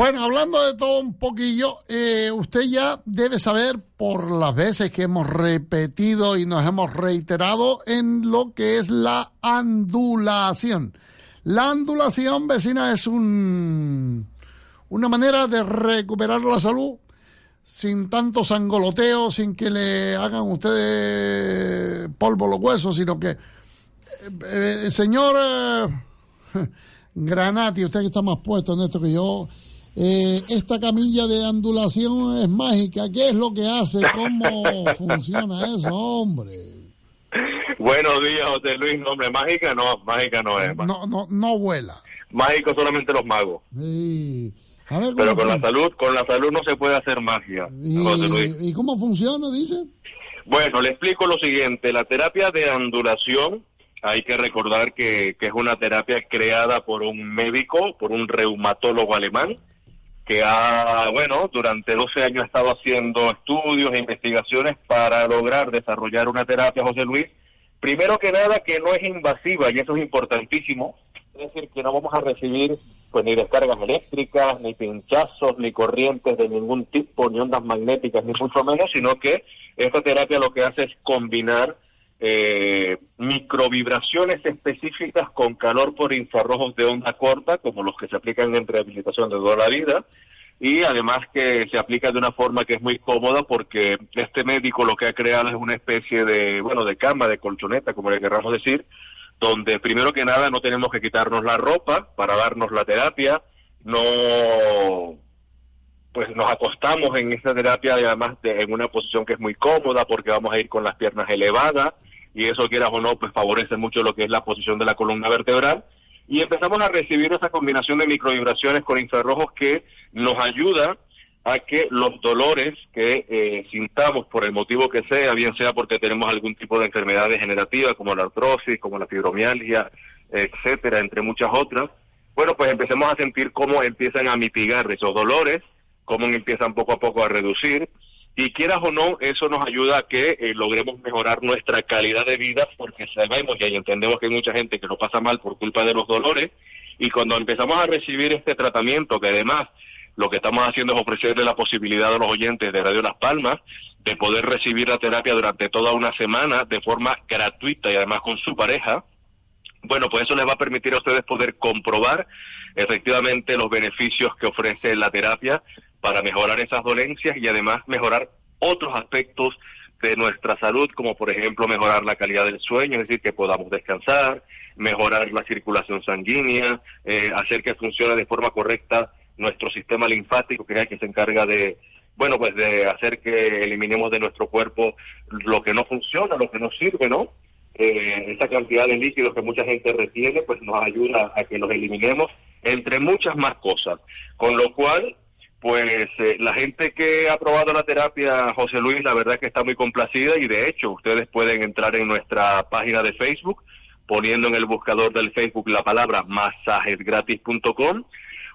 Bueno, hablando de todo un poquillo, eh, usted ya debe saber por las veces que hemos repetido y nos hemos reiterado en lo que es la andulación. La andulación, vecina, es un, una manera de recuperar la salud sin tanto sangoloteo, sin que le hagan ustedes polvo los huesos, sino que, eh, eh, señor eh, Granati, usted que está más puesto en esto que yo, eh, esta camilla de andulación es mágica. ¿Qué es lo que hace? ¿Cómo funciona eso, hombre? Buenos días, José Luis. No, hombre, mágica no, mágica no es. No, no, no vuela. Mágico solamente los magos. Sí. A ver, Pero ¿cómo con la salud, con la salud no se puede hacer magia, José Luis. ¿Y, ¿Y cómo funciona, dice? Bueno, le explico lo siguiente. La terapia de andulación, hay que recordar que, que es una terapia creada por un médico, por un reumatólogo alemán, que ha, bueno, durante 12 años ha estado haciendo estudios e investigaciones para lograr desarrollar una terapia, José Luis, primero que nada que no es invasiva, y eso es importantísimo, es decir, que no vamos a recibir pues ni descargas eléctricas, ni pinchazos, ni corrientes de ningún tipo, ni ondas magnéticas, ni mucho menos, sino que esta terapia lo que hace es combinar eh, microvibraciones específicas con calor por infrarrojos de onda corta, como los que se aplican en rehabilitación de toda la vida, y además que se aplica de una forma que es muy cómoda porque este médico lo que ha creado es una especie de, bueno, de cama, de colchoneta, como le querramos decir, donde primero que nada no tenemos que quitarnos la ropa para darnos la terapia, no pues nos acostamos en esta terapia además de- en una posición que es muy cómoda porque vamos a ir con las piernas elevadas y eso quieras o no pues favorece mucho lo que es la posición de la columna vertebral. Y empezamos a recibir esa combinación de microvibraciones con infrarrojos que nos ayuda a que los dolores que eh, sintamos por el motivo que sea, bien sea porque tenemos algún tipo de enfermedad degenerativa como la artrosis, como la fibromialgia, etcétera, entre muchas otras, bueno, pues empecemos a sentir cómo empiezan a mitigar esos dolores, cómo empiezan poco a poco a reducir, y quieras o no, eso nos ayuda a que eh, logremos mejorar nuestra calidad de vida, porque sabemos y entendemos que hay mucha gente que lo pasa mal por culpa de los dolores, y cuando empezamos a recibir este tratamiento, que además lo que estamos haciendo es ofrecerle la posibilidad a los oyentes de Radio Las Palmas de poder recibir la terapia durante toda una semana de forma gratuita y además con su pareja, bueno, pues eso les va a permitir a ustedes poder comprobar efectivamente los beneficios que ofrece la terapia para mejorar esas dolencias y además mejorar otros aspectos de nuestra salud, como por ejemplo mejorar la calidad del sueño, es decir, que podamos descansar, mejorar la circulación sanguínea, eh, hacer que funcione de forma correcta nuestro sistema linfático, que es el que se encarga de, bueno, pues de hacer que eliminemos de nuestro cuerpo lo que no funciona, lo que no sirve, ¿no? Eh, esa cantidad de líquidos que mucha gente retiene, pues nos ayuda a que los eliminemos, entre muchas más cosas. Con lo cual, pues eh, la gente que ha probado la terapia, José Luis, la verdad es que está muy complacida y de hecho ustedes pueden entrar en nuestra página de Facebook poniendo en el buscador del Facebook la palabra masajesgratis.com.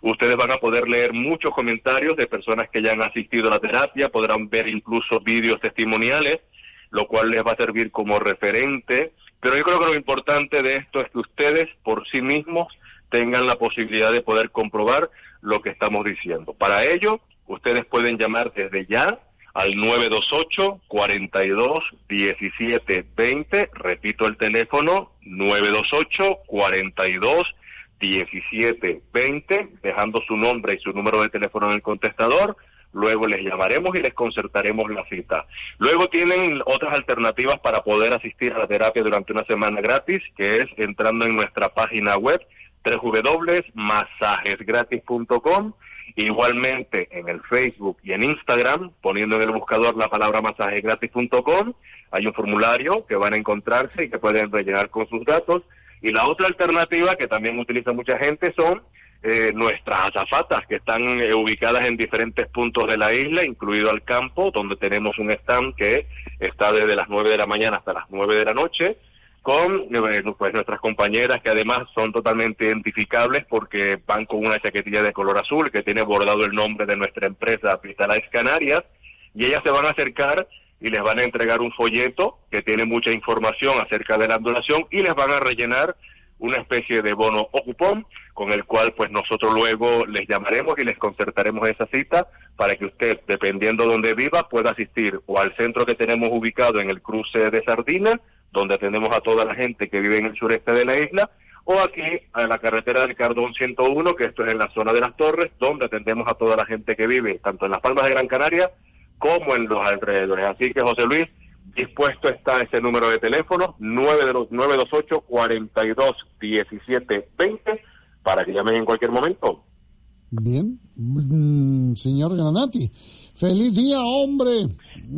Ustedes van a poder leer muchos comentarios de personas que ya han asistido a la terapia, podrán ver incluso vídeos testimoniales, lo cual les va a servir como referente. Pero yo creo que lo importante de esto es que ustedes por sí mismos tengan la posibilidad de poder comprobar lo que estamos diciendo. Para ello, ustedes pueden llamar desde ya al 928 42 17 20, repito el teléfono 928 42 17 20, dejando su nombre y su número de teléfono en el contestador. Luego les llamaremos y les concertaremos la cita. Luego tienen otras alternativas para poder asistir a la terapia durante una semana gratis, que es entrando en nuestra página web www.masajesgratis.com Igualmente en el Facebook y en Instagram, poniendo en el buscador la palabra masajesgratis.com, hay un formulario que van a encontrarse y que pueden rellenar con sus datos. Y la otra alternativa que también utiliza mucha gente son eh, nuestras azafatas que están eh, ubicadas en diferentes puntos de la isla, incluido al campo, donde tenemos un stand que está desde las 9 de la mañana hasta las 9 de la noche, con eh, pues, nuestras compañeras que además son totalmente identificables porque van con una chaquetilla de color azul que tiene bordado el nombre de nuestra empresa Pistalaes Canarias y ellas se van a acercar y les van a entregar un folleto que tiene mucha información acerca de la donación y les van a rellenar una especie de bono o cupón con el cual pues nosotros luego les llamaremos y les concertaremos esa cita para que usted, dependiendo donde viva, pueda asistir o al centro que tenemos ubicado en el cruce de Sardina, donde tenemos a toda la gente que vive en el sureste de la isla, o aquí a la carretera del Cardón 101, que esto es en la zona de las Torres, donde atendemos a toda la gente que vive tanto en las Palmas de Gran Canaria como en los alrededores. Así que José Luis, dispuesto está ese número de teléfono, 928 42 17 20 para que llamen en cualquier momento. Bien, Mm, señor Granati. Feliz día, hombre.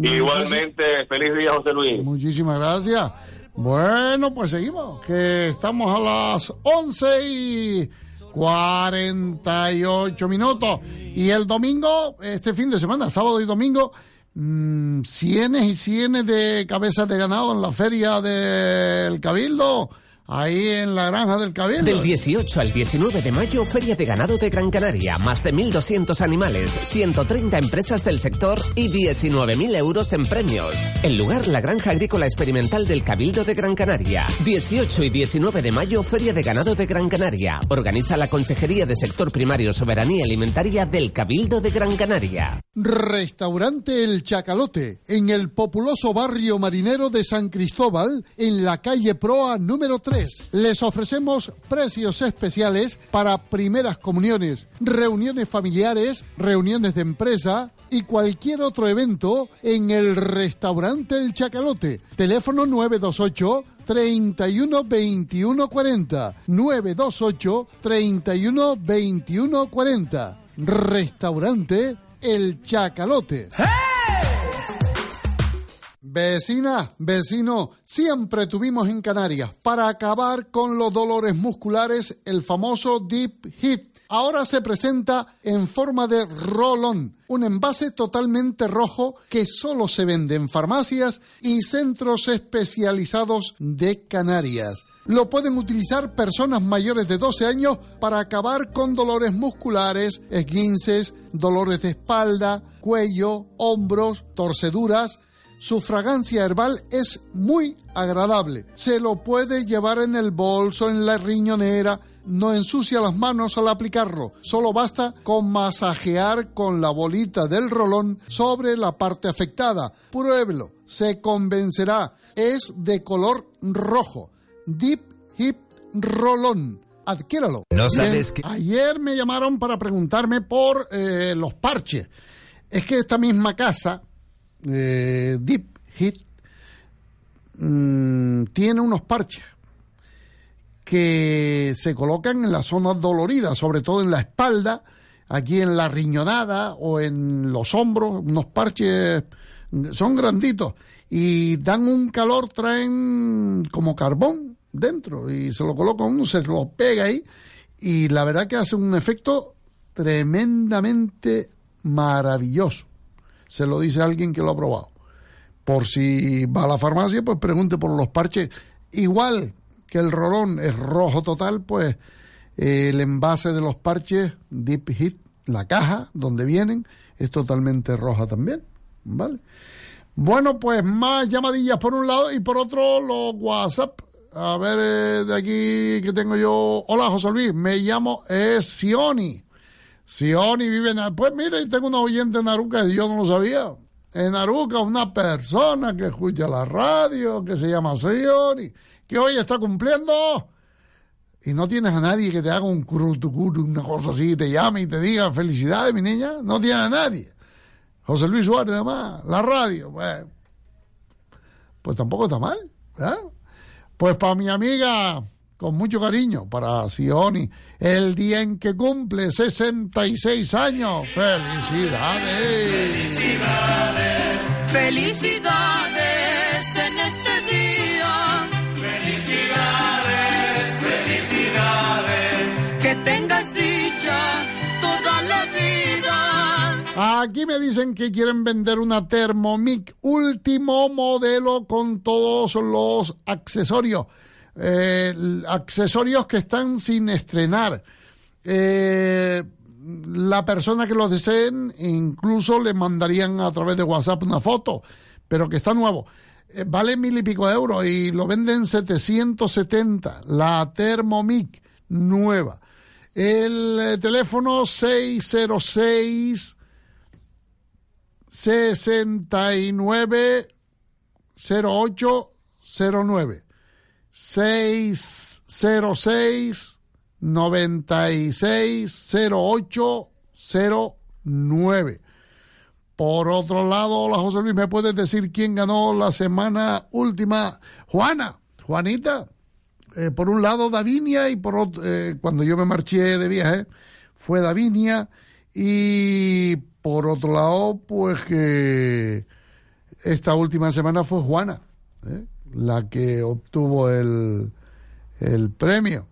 Igualmente, feliz día, José Luis. Muchísimas gracias. Bueno, pues seguimos, que estamos a las 11 y 48 minutos. Y el domingo, este fin de semana, sábado y domingo, mm, cienes y cienes de cabezas de ganado en la feria del Cabildo. Ahí en la granja del Cabildo. Del 18 al 19 de mayo, Feria de Ganado de Gran Canaria. Más de 1.200 animales, 130 empresas del sector y 19.000 euros en premios. El lugar, la Granja Agrícola Experimental del Cabildo de Gran Canaria. 18 y 19 de mayo, Feria de Ganado de Gran Canaria. Organiza la Consejería de Sector Primario Soberanía Alimentaria del Cabildo de Gran Canaria. Restaurante El Chacalote, en el populoso barrio marinero de San Cristóbal, en la calle Proa número 3. Les ofrecemos precios especiales para primeras comuniones, reuniones familiares, reuniones de empresa y cualquier otro evento en el restaurante El Chacalote. Teléfono 928 31 21 40 928 31 21 40 Restaurante El Chacalote. Vecina, vecino, siempre tuvimos en Canarias para acabar con los dolores musculares el famoso Deep Hit. Ahora se presenta en forma de rolón, un envase totalmente rojo que solo se vende en farmacias y centros especializados de Canarias. Lo pueden utilizar personas mayores de 12 años para acabar con dolores musculares, esguinces, dolores de espalda, cuello, hombros, torceduras, su fragancia herbal es muy agradable. Se lo puede llevar en el bolso, en la riñonera. No ensucia las manos al aplicarlo. Solo basta con masajear con la bolita del rolón sobre la parte afectada. Pruébelo. Se convencerá. Es de color rojo. Deep Hip Rolón. Adquiéralo. No sabes Bien, Ayer me llamaron para preguntarme por eh, los parches. Es que esta misma casa eh, Deep Hit mm, tiene unos parches que se colocan en las zonas doloridas, sobre todo en la espalda, aquí en la riñonada o en los hombros, unos parches son granditos y dan un calor, traen como carbón dentro y se lo coloca uno, se lo pega ahí y la verdad que hace un efecto tremendamente maravilloso se lo dice alguien que lo ha probado. Por si va a la farmacia, pues pregunte por los parches. Igual que el rolón es rojo total, pues eh, el envase de los parches Deep Hit, la caja donde vienen, es totalmente roja también. ¿Vale? Bueno, pues más llamadillas por un lado y por otro los WhatsApp. A ver, eh, de aquí que tengo yo. Hola, José Luis, me llamo eh, Sioni. Sioni vive en... Pues mira, tengo una oyente en Aruca y yo no lo sabía. En Aruca una persona que escucha la radio, que se llama Sioni, que hoy está cumpliendo y no tienes a nadie que te haga un crutucuru, una cosa así, te llame y te diga felicidades, mi niña. No tienes a nadie. José Luis Suárez, además, la radio, pues, pues tampoco está mal. Pues para mi amiga con mucho cariño para Sioni, el día en que cumple 66 años. ¡Felicidades! Felicidades, felicidades en este día. Felicidades, felicidades. Que tengas dicha toda la vida. aquí me dicen que quieren vender una Thermomix último modelo con todos los accesorios. Eh, accesorios que están sin estrenar. Eh, la persona que los deseen incluso le mandarían a través de WhatsApp una foto, pero que está nuevo. Eh, vale mil y pico de euros y lo venden 770. La Thermomix nueva. El teléfono 606 69 0809 606 96 0809 por otro lado, hola José Luis, ¿me puedes decir quién ganó la semana última? Juana, Juanita. Eh, por un lado Davinia y por otro, eh, cuando yo me marché de viaje fue Davinia y por otro lado, pues que esta última semana fue Juana, ¿eh? La que obtuvo el, el premio.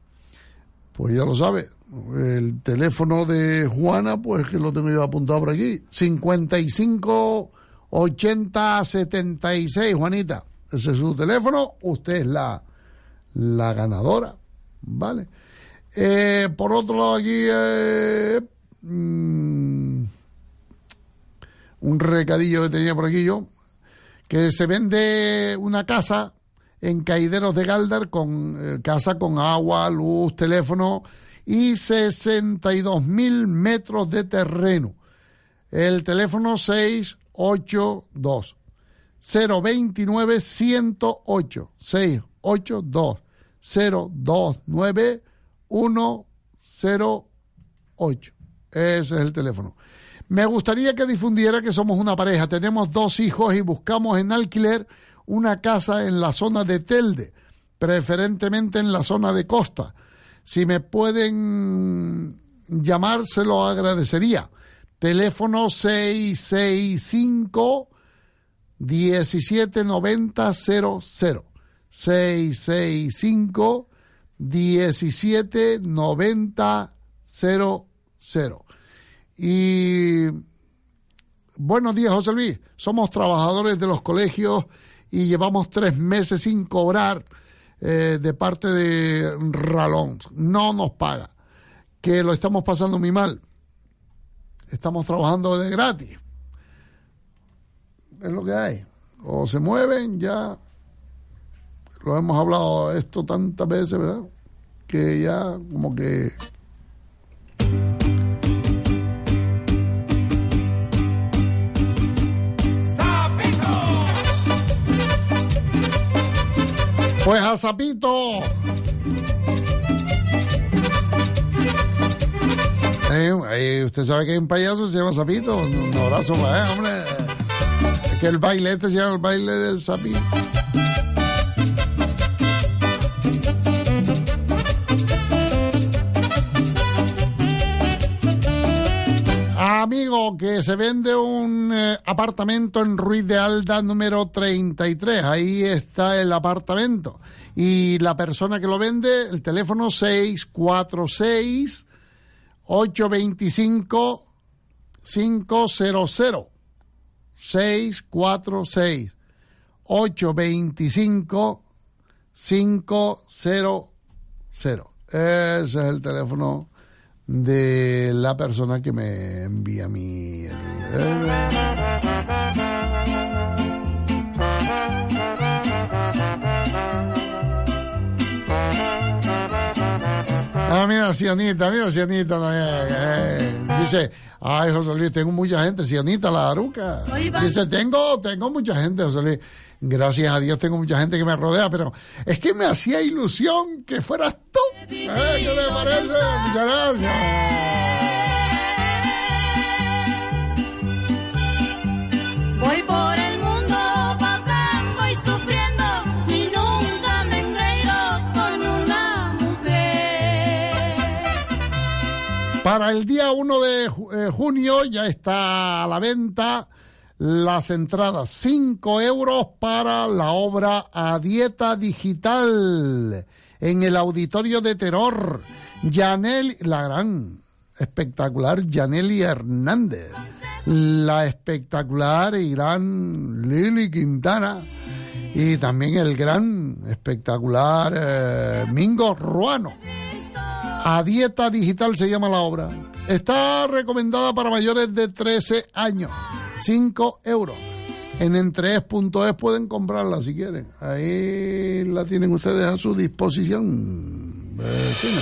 Pues ya lo sabe, el teléfono de Juana, pues que lo tengo yo apuntado por aquí. 55 80 76, Juanita. Ese es su teléfono. Usted es la, la ganadora. ¿Vale? Eh, por otro lado, aquí. Eh, mm, un recadillo que tenía por aquí yo. Que se vende una casa en Caideros de Galdar con eh, casa con agua, luz, teléfono y 62 mil metros de terreno. El teléfono 682 029 108 682 029 108. Ese es el teléfono. Me gustaría que difundiera que somos una pareja. Tenemos dos hijos y buscamos en alquiler una casa en la zona de Telde, preferentemente en la zona de Costa si me pueden llamar, se lo agradecería. Teléfono 665 1790 00. 665 1790 00. Y buenos días, José Luis. Somos trabajadores de los colegios y llevamos tres meses sin cobrar eh, de parte de Ralón. No nos paga. Que lo estamos pasando muy mal. Estamos trabajando de gratis. Es lo que hay. O se mueven, ya. Lo hemos hablado esto tantas veces, ¿verdad? Que ya como que Pues a Zapito. Usted sabe que hay un payaso se llama Zapito. Un abrazo para él, hombre. Es que el baile este se llama el baile del Zapito. Amigo, que se vende un eh, apartamento en Ruiz de Alda número 33. Ahí está el apartamento. Y la persona que lo vende, el teléfono 646 825 500. 646 825 500. Ese es el teléfono de la persona que me envía mi... Ah, mira, Sionita, mira, Sionita. Eh, dice, ay, José Luis, tengo mucha gente. Sionita, la aruca. Dice, tengo, tengo mucha gente, José Luis. Gracias a Dios tengo mucha gente que me rodea, pero es que me hacía ilusión que fueras tú. ¿Eh? ¿Qué le parece? Muchas gracias. Voy por Para el día 1 de eh, junio ya está a la venta las entradas, 5 euros para la obra a dieta digital en el auditorio de terror. Yanel, la gran espectacular Yaneli Hernández, la espectacular y gran Lili Quintana y también el gran espectacular eh, Mingo Ruano. A dieta digital se llama la obra. Está recomendada para mayores de 13 años. 5 euros. En entrees.es pueden comprarla si quieren. Ahí la tienen ustedes a su disposición. Vecina.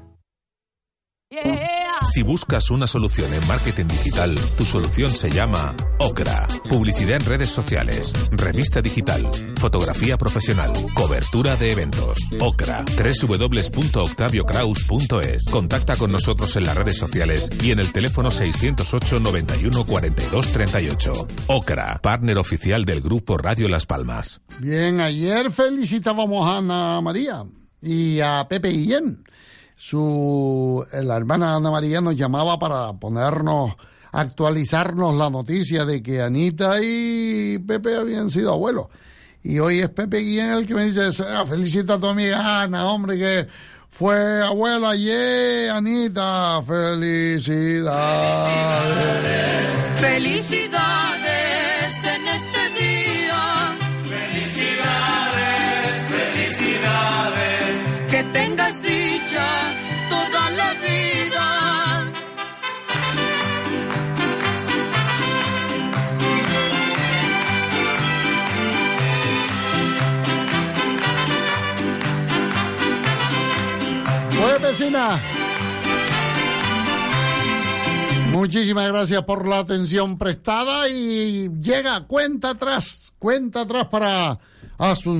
Si buscas una solución en marketing digital, tu solución se llama Ocra. Publicidad en redes sociales, revista digital, fotografía profesional, cobertura de eventos. Ocra. www.octaviocraus.es. Contacta con nosotros en las redes sociales y en el teléfono 608 91 42 38. Ocra, partner oficial del grupo Radio Las Palmas. Bien, ayer felicitábamos a Ana María y a Pepe Guillén. Su, la hermana Ana María nos llamaba para ponernos, actualizarnos la noticia de que Anita y Pepe habían sido abuelos. Y hoy es Pepe Guillén el que me dice, "Ah, felicita a tu amiga Ana, hombre, que fue abuela ayer, Anita, felicidades. Felicidades Muchísimas gracias por la atención prestada y llega cuenta atrás, cuenta atrás para Asunción.